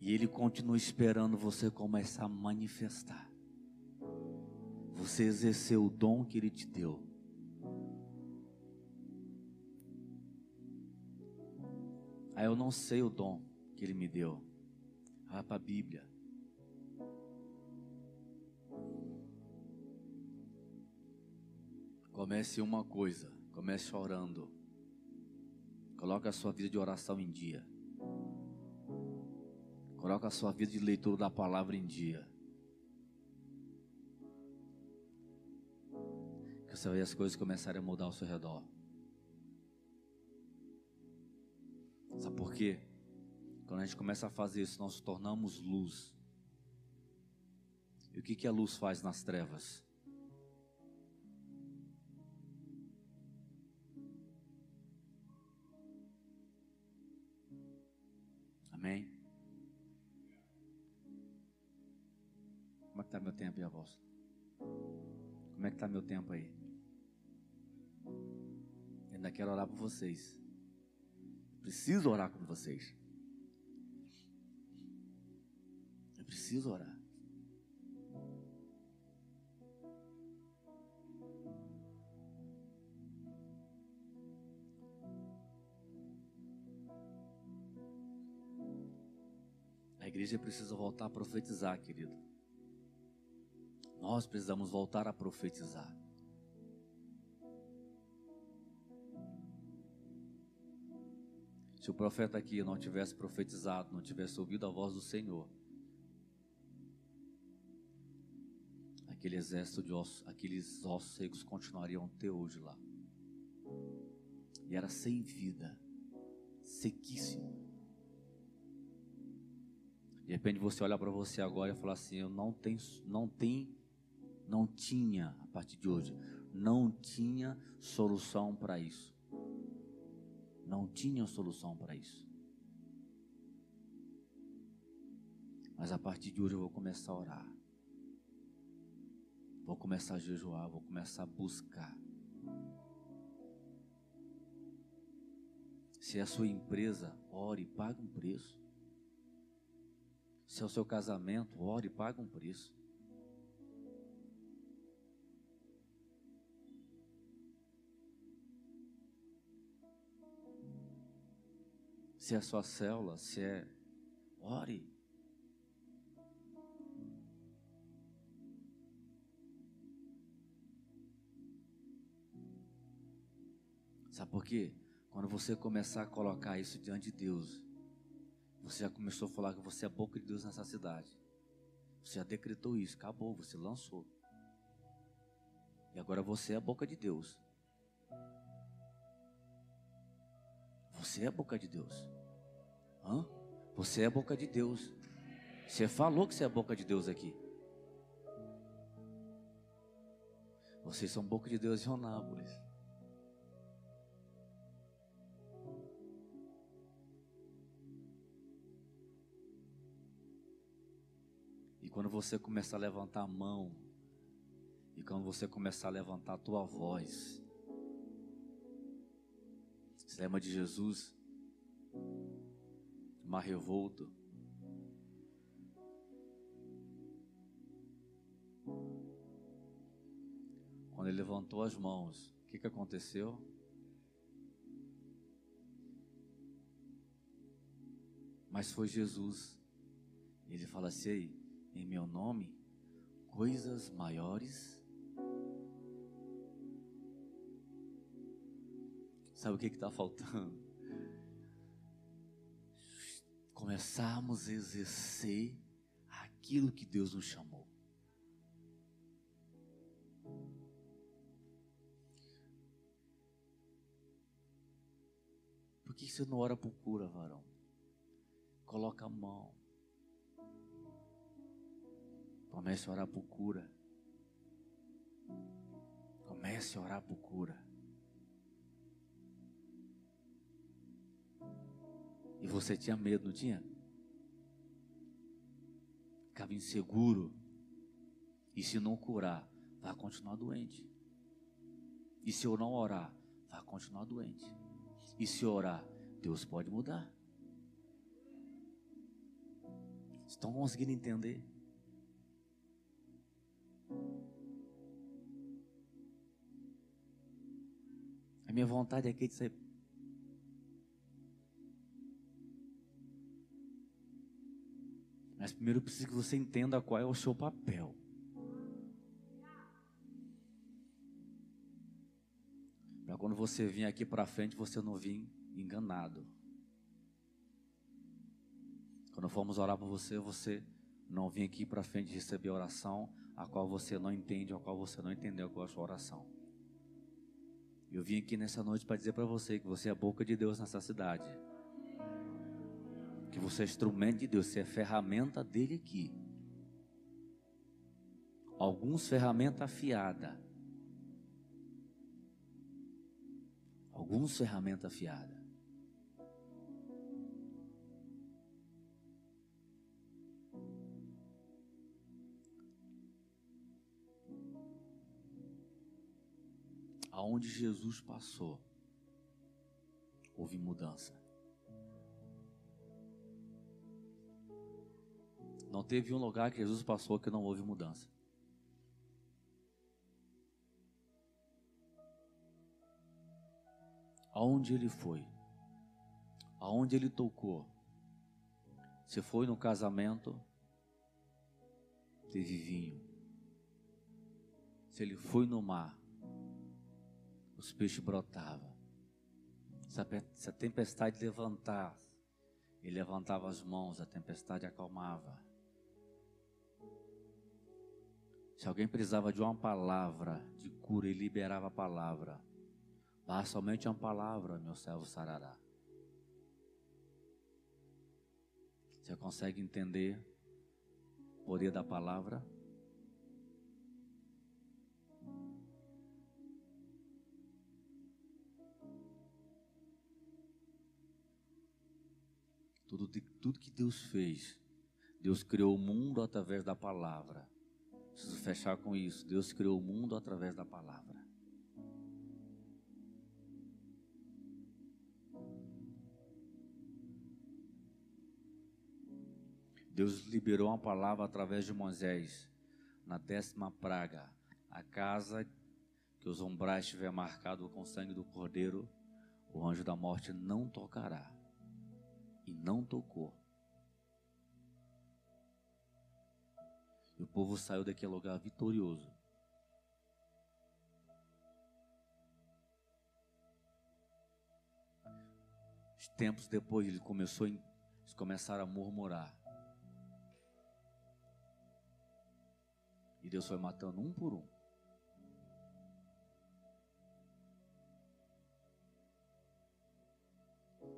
E Ele continua esperando você começar a manifestar. Você exercer o dom que Ele te deu. Ah, eu não sei o dom que Ele me deu. Vai para a Bíblia. Comece uma coisa, comece orando. Coloque a sua vida de oração em dia. Coloca a sua vida de leitura da palavra em dia. Que você vai as coisas começarem a mudar ao seu redor. Sabe por quê? Quando a gente começa a fazer isso, nós tornamos luz. E o que, que a luz faz nas trevas? Amém? Como é que está meu tempo aí, apóstolo? Como é que está meu tempo aí? Eu ainda quero orar por vocês. Preciso orar com vocês. Preciso orar. A igreja precisa voltar a profetizar, querido. Nós precisamos voltar a profetizar. Se o profeta aqui não tivesse profetizado, não tivesse ouvido a voz do Senhor, aquele exército de ossos, aqueles ossos secos continuariam até hoje lá. E era sem vida, sequíssimo. De repente você olha para você agora e fala assim: eu não tenho, não tem não tinha, a partir de hoje, não tinha solução para isso. Não tinha solução para isso. Mas a partir de hoje eu vou começar a orar. Vou começar a jejuar, vou começar a buscar. Se é a sua empresa, ore, e pague um preço. Se é o seu casamento, ore, e pague um preço. Se é a sua célula, se é. Ore. Sabe por quê? Quando você começar a colocar isso diante de Deus, você já começou a falar que você é a boca de Deus nessa cidade. Você já decretou isso, acabou, você lançou. E agora você é a boca de Deus. Você é a boca de Deus. Hã? Você é a boca de Deus. Você falou que você é a boca de Deus aqui. Vocês são boca de Deus em Onápolis. Quando você começar a levantar a mão, e quando você começar a levantar a tua voz, se lembra de Jesus? Mar revolto. Quando ele levantou as mãos, o que, que aconteceu? Mas foi Jesus. Ele fala assim: em meu nome, coisas maiores Sabe o que está faltando? Começarmos a exercer aquilo que Deus nos chamou. Por que você não ora por cura, varão? Coloca a mão. Comece a orar por cura. Comece a orar por cura. E você tinha medo, não tinha? Ficava inseguro. E se não curar, vai continuar doente. E se eu não orar, vai continuar doente. E se orar, Deus pode mudar. Estão conseguindo entender? A minha vontade aqui é de ser Mas primeiro eu preciso que você entenda qual é o seu papel. Para quando você vir aqui para frente, você não vir enganado. Quando formos orar por você, você não vir aqui para frente receber oração a qual você não entende, a qual você não entendeu qual é a sua oração. Eu vim aqui nessa noite para dizer para você que você é a boca de Deus nessa cidade que você é instrumento de Deus, você é ferramenta dele aqui. Alguns ferramenta afiada. Alguns ferramenta afiada. Aonde Jesus passou, houve mudança. Não teve um lugar que Jesus passou que não houve mudança. Aonde ele foi, aonde ele tocou, se foi no casamento, teve vinho. Se ele foi no mar, os peixes brotavam. Se a tempestade levantasse, ele levantava as mãos, a tempestade acalmava. Se alguém precisava de uma palavra de cura, ele liberava a palavra. Basta somente uma palavra, meu servo sarará. Você consegue entender o poder da palavra? Tudo, tudo que Deus fez, Deus criou o mundo através da palavra. Preciso fechar com isso. Deus criou o mundo através da palavra. Deus liberou uma palavra através de Moisés na décima praga. A casa que os umbrais estiver marcado com o sangue do cordeiro, o anjo da morte não tocará. E não tocou. E o povo saiu daquele lugar vitorioso. Tempos depois ele começou, eles começaram a murmurar. E Deus foi matando um por um.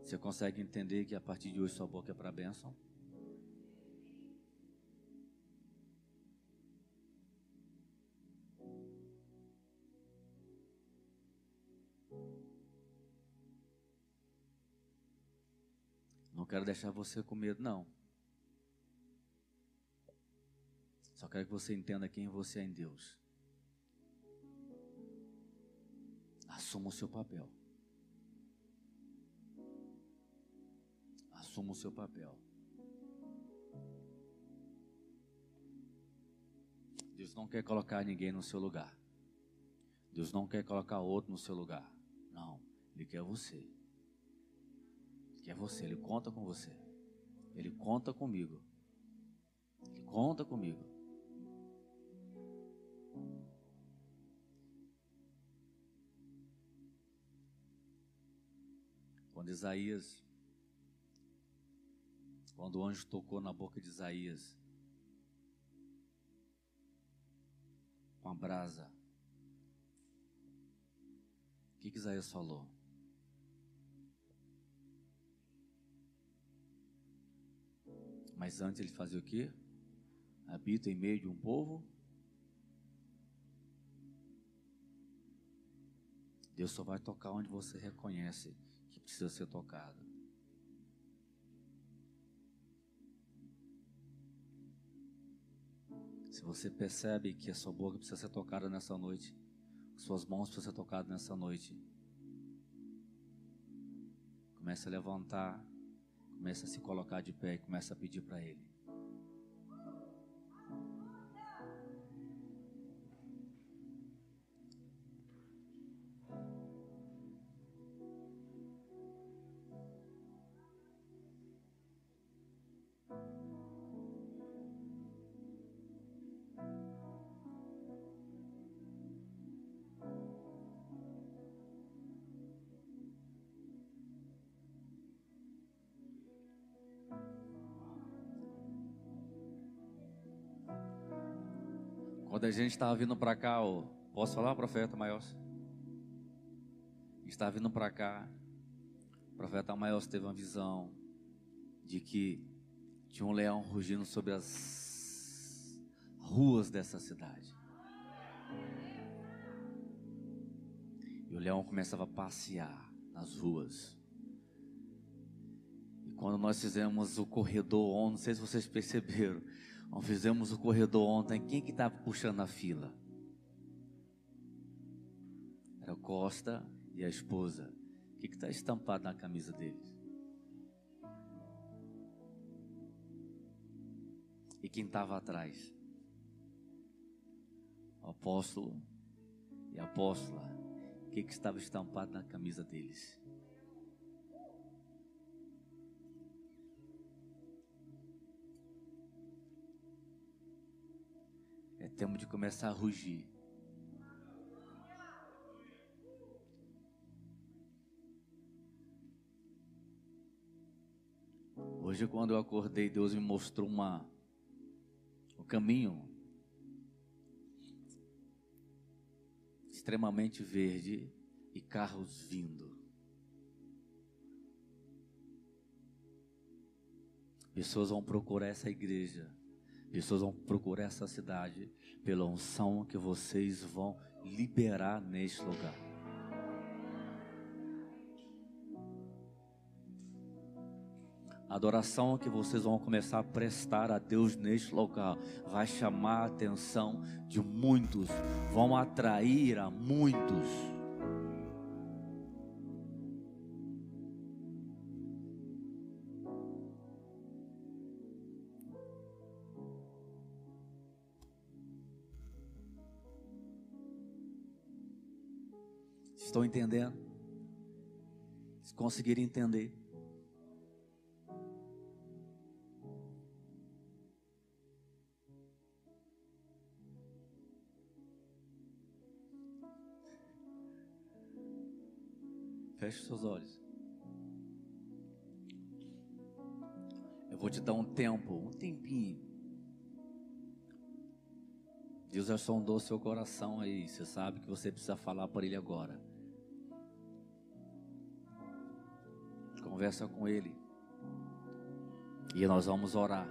Você consegue entender que a partir de hoje sua boca é para bênção? Não quero deixar você com medo, não. Só quero que você entenda quem você é em Deus. Assuma o seu papel. Assuma o seu papel. Deus não quer colocar ninguém no seu lugar. Deus não quer colocar outro no seu lugar. Não, Ele quer você. Ele quer você, Ele conta com você. Ele conta comigo. Ele conta comigo. Quando Isaías quando o anjo tocou na boca de Isaías, com a brasa, o que, que Isaías falou? Mas antes ele fazia o quê? Habita em meio de um povo. Deus só vai tocar onde você reconhece que precisa ser tocado. Se você percebe que a sua boca precisa ser tocada nessa noite, suas mãos precisam ser tocadas nessa noite, comece a levantar, comece a se colocar de pé e comece a pedir para Ele. A gente estava vindo para cá, ó, posso falar, profeta Maior? Estava vindo para cá, o profeta Maior teve uma visão de que tinha um leão rugindo sobre as ruas dessa cidade. E o leão começava a passear nas ruas. E quando nós fizemos o corredor, não sei se vocês perceberam, nós fizemos o corredor ontem. Quem que estava puxando a fila? Era o Costa e a esposa. O que está estampado na camisa deles? E quem estava atrás? O apóstolo e a apóstola. O que, que estava estampado na camisa deles? Tempo de começar a rugir. Hoje, quando eu acordei, Deus me mostrou uma, um caminho extremamente verde e carros vindo. Pessoas vão procurar essa igreja Pessoas vão procurar essa cidade pela unção que vocês vão liberar neste lugar. A adoração que vocês vão começar a prestar a Deus neste local vai chamar a atenção de muitos, vão atrair a muitos. Estão entendendo? Se conseguirem entender. Feche seus olhos. Eu vou te dar um tempo, um tempinho. Deus já sondou seu coração aí. Você sabe que você precisa falar para Ele agora. Conversa com Ele. E nós vamos orar.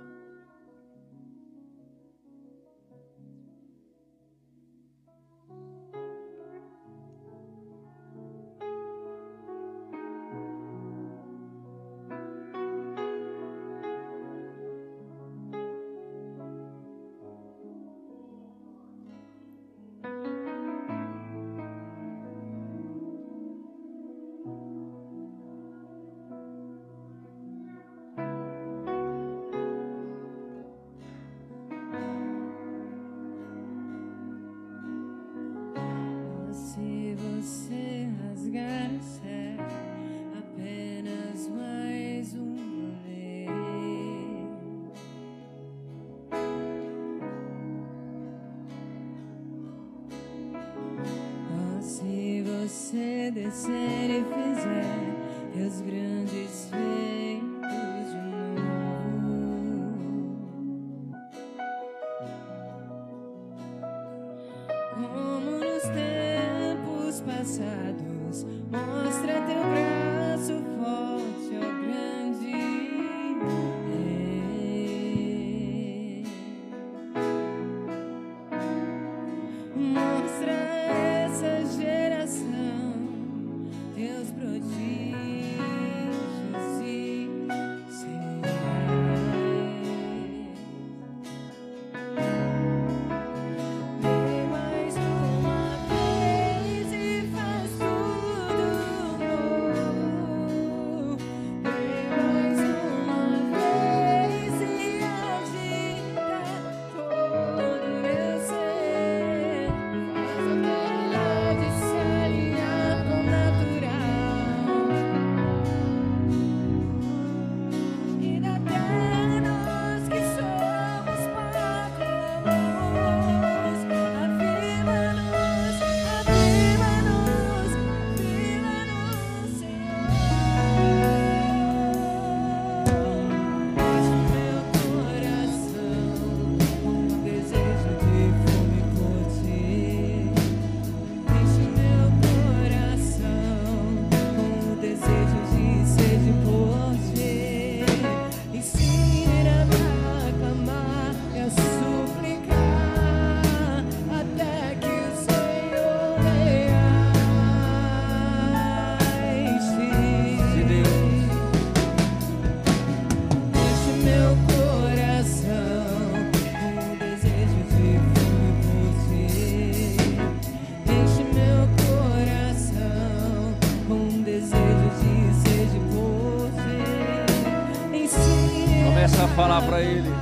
falar para Ele.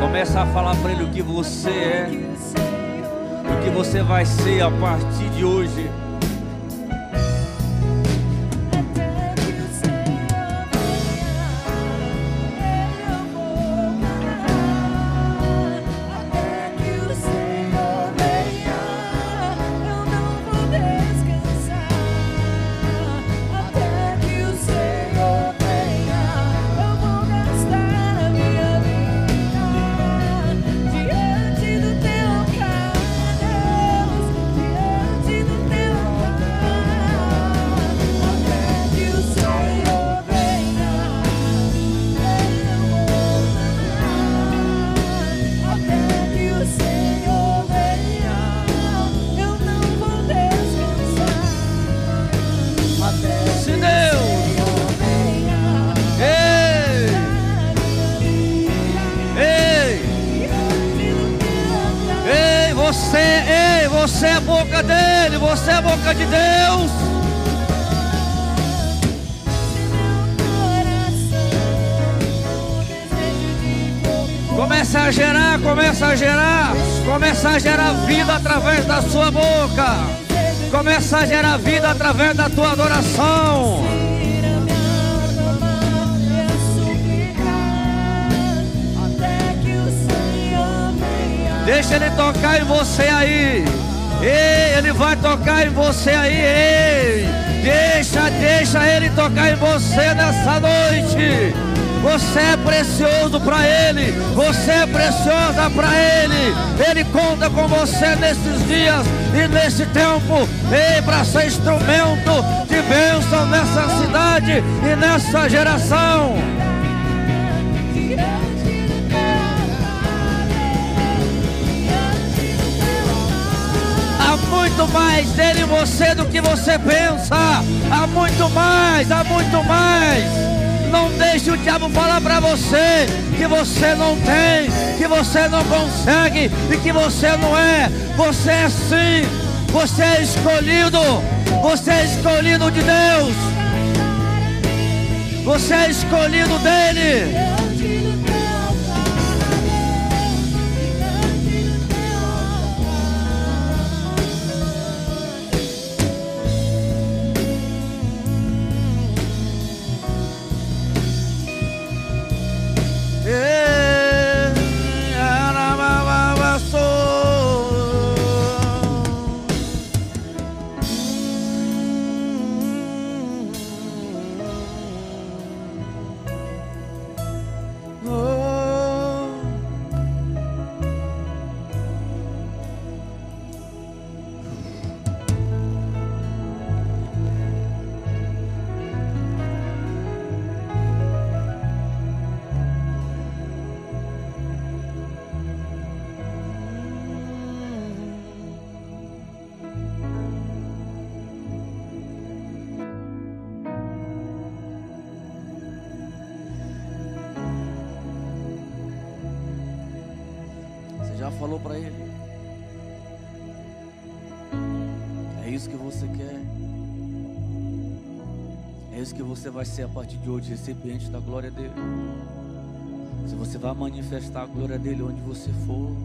Começa a falar para Ele o que você é, o que você vai ser a partir de hoje. através da sua boca. Começa a gerar vida através da tua adoração. Deixa ele tocar em você aí. Ei, ele vai tocar em você aí. Ei, deixa, deixa ele tocar em você nessa noite. Você é precioso para ele. Você é preciosa para ele. Ele conta com você nesses dias e nesse tempo. Ei, para ser instrumento de bênção nessa cidade e nessa geração. Há muito mais dele em você do que você pensa. Há muito mais, há muito mais. Não deixe o diabo falar para você que você não tem, que você não consegue e que você não é. Você é sim. Você é escolhido. Você é escolhido de Deus. Você é escolhido dele. Vai ser a partir de hoje, recipiente da glória dele. Se você vai manifestar a glória dele onde você for,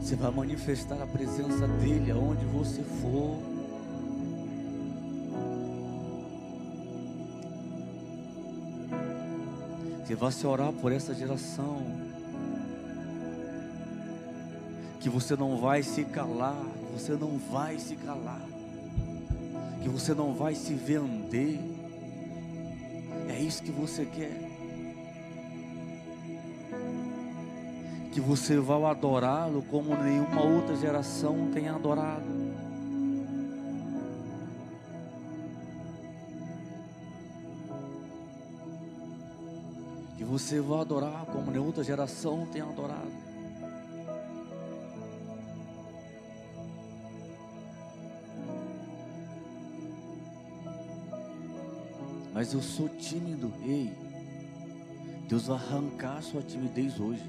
você vai manifestar a presença dele aonde você for. Você vai se orar por essa geração que você não vai se calar, você não vai se calar, que você não vai se vender. É isso que você quer. Que você vai adorá-lo como nenhuma outra geração tem adorado. Que você vai adorar como nenhuma outra geração tem adorado. Mas eu sou tímido. Ei, Deus vai arrancar a sua timidez hoje.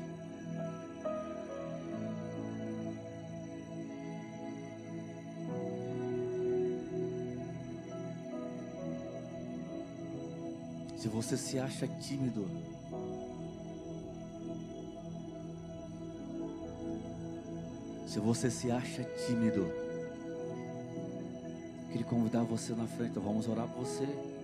Se você se acha tímido, se você se acha tímido, queria convidar você na frente, vamos orar por você.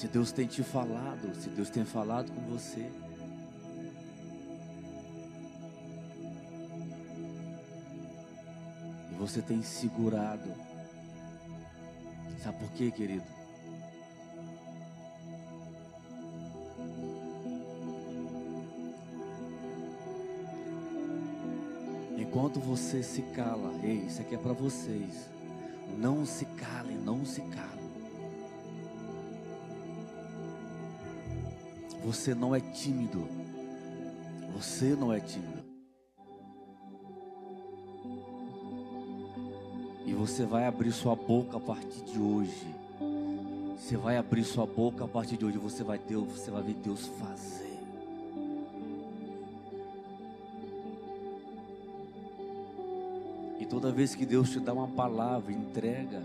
Se Deus tem te falado, se Deus tem falado com você. E você tem segurado. Sabe por quê, querido? Enquanto você se cala, ei, isso aqui é para vocês. Não se cale, não se cale. Você não é tímido. Você não é tímido. E você vai abrir sua boca a partir de hoje. Você vai abrir sua boca a partir de hoje. Você vai, ter, você vai ver Deus fazer. E toda vez que Deus te dá uma palavra, entrega.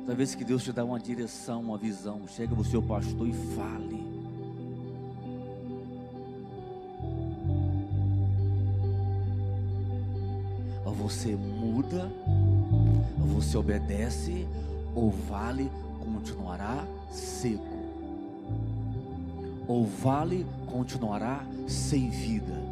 Toda vez que Deus te dá uma direção, uma visão, chega o seu pastor e fale. Você muda, você obedece, ou vale continuará seco. o vale continuará sem vida.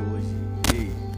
Hoje. Ei.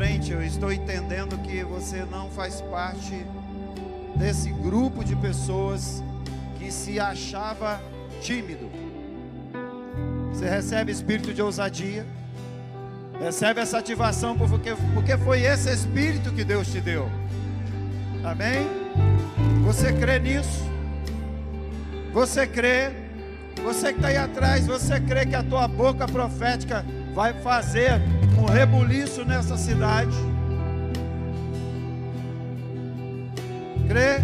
Frente, eu estou entendendo que você não faz parte desse grupo de pessoas que se achava tímido. Você recebe espírito de ousadia, recebe essa ativação porque, porque foi esse espírito que Deus te deu. Amém? Você crê nisso? Você crê? Você que está aí atrás, você crê que a tua boca profética vai fazer rebuliço nessa cidade? Crê?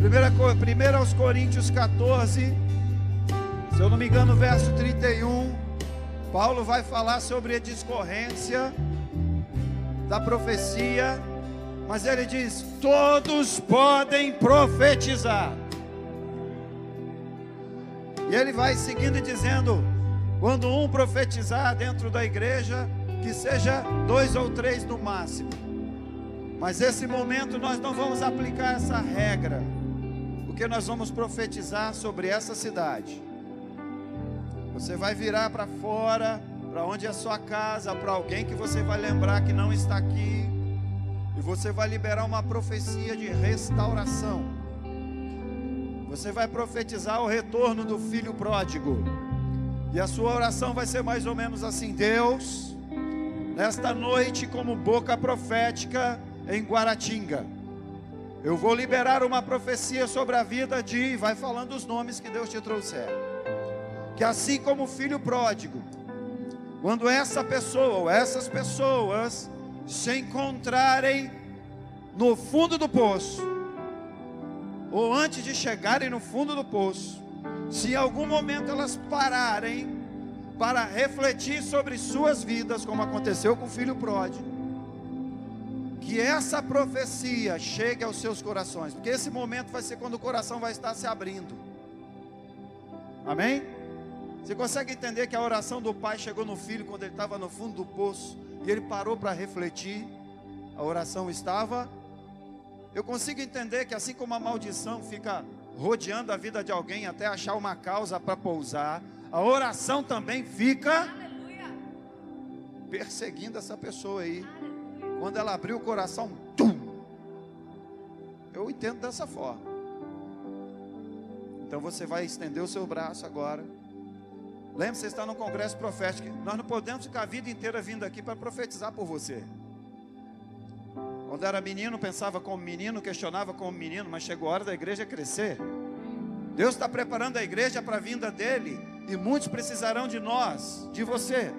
1 aos Coríntios 14, se eu não me engano, verso 31, Paulo vai falar sobre a discorrência da profecia, mas ele diz: todos podem profetizar. E ele vai seguindo e dizendo: quando um profetizar dentro da igreja, que seja dois ou três no máximo. Mas esse momento nós não vamos aplicar essa regra, porque nós vamos profetizar sobre essa cidade. Você vai virar para fora, para onde é a sua casa, para alguém que você vai lembrar que não está aqui, e você vai liberar uma profecia de restauração. Você vai profetizar o retorno do filho pródigo. E a sua oração vai ser mais ou menos assim: Deus, nesta noite, como boca profética em Guaratinga, eu vou liberar uma profecia sobre a vida de. Vai falando os nomes que Deus te trouxer. Que assim como o filho pródigo, quando essa pessoa ou essas pessoas se encontrarem no fundo do poço, ou antes de chegarem no fundo do poço, se em algum momento elas pararem para refletir sobre suas vidas, como aconteceu com o filho pródigo, que essa profecia chegue aos seus corações, porque esse momento vai ser quando o coração vai estar se abrindo. Amém? Você consegue entender que a oração do pai chegou no filho quando ele estava no fundo do poço e ele parou para refletir? A oração estava. Eu consigo entender que assim como a maldição fica rodeando a vida de alguém até achar uma causa para pousar, a oração também fica perseguindo essa pessoa aí. Quando ela abriu o coração, tum! Eu entendo dessa forma. Então você vai estender o seu braço agora. Lembre, você está no congresso profético. Nós não podemos ficar a vida inteira vindo aqui para profetizar por você. Quando era menino, pensava como menino, questionava como menino, mas chegou a hora da igreja crescer. Deus está preparando a igreja para a vinda dele, e muitos precisarão de nós, de você.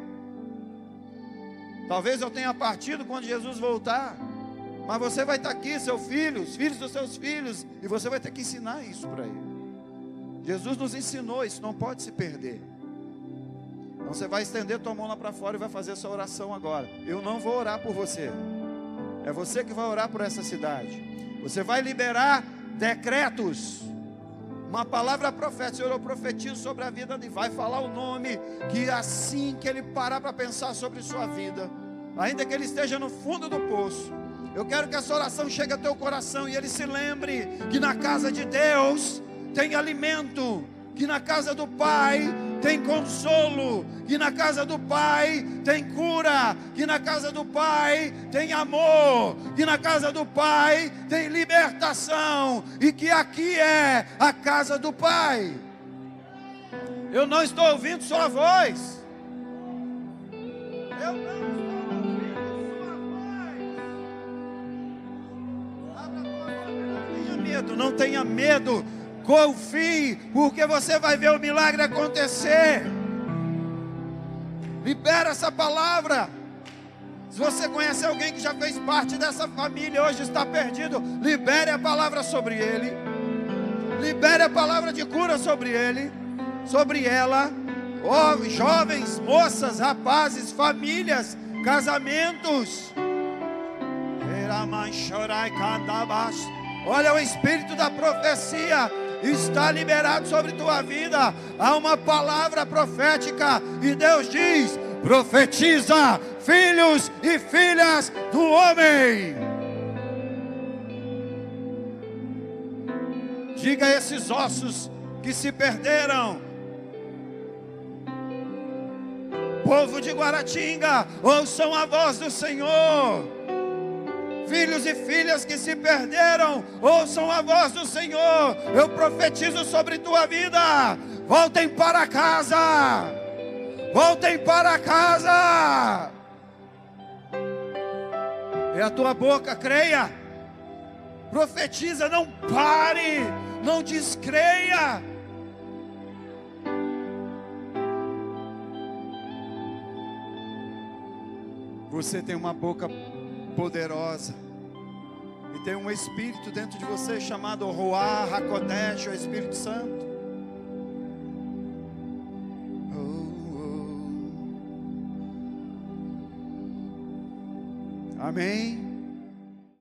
Talvez eu tenha partido quando Jesus voltar, mas você vai estar aqui, seu filho, os filhos dos seus filhos, e você vai ter que ensinar isso para ele. Jesus nos ensinou, isso não pode se perder. Então você vai estender tua mão lá para fora e vai fazer essa oração agora. Eu não vou orar por você. É você que vai orar por essa cidade. Você vai liberar decretos. Uma palavra profética, Senhor, eu profetizo sobre a vida dele. Vai falar o nome, que assim que ele parar para pensar sobre sua vida, ainda que ele esteja no fundo do poço, eu quero que essa oração chegue ao teu coração e ele se lembre que na casa de Deus tem alimento, que na casa do Pai tem consolo, que na casa do Pai tem cura, que na casa do Pai tem amor, que na casa do Pai tem libertação, e que aqui é a casa do Pai. Eu não estou ouvindo sua voz. Eu não não tenha medo confie, porque você vai ver o milagre acontecer. Libera essa palavra. Se você conhece alguém que já fez parte dessa família, hoje está perdido, libere a palavra sobre ele. Libere a palavra de cura sobre ele, sobre ela. Oh, jovens, moças, rapazes, famílias, casamentos. Olha o espírito da profecia está liberado sobre tua vida. Há uma palavra profética e Deus diz: profetiza, filhos e filhas do homem. Diga a esses ossos que se perderam. Povo de Guaratinga, ouçam a voz do Senhor filhos e filhas que se perderam, ouçam a voz do Senhor. Eu profetizo sobre tua vida. Voltem para casa. Voltem para casa. É a tua boca, creia. Profetiza, não pare, não descreia. Você tem uma boca poderosa. E tem um espírito dentro de você chamado Roá, Hakodesh, o Espírito Santo. Oh, oh. Amém.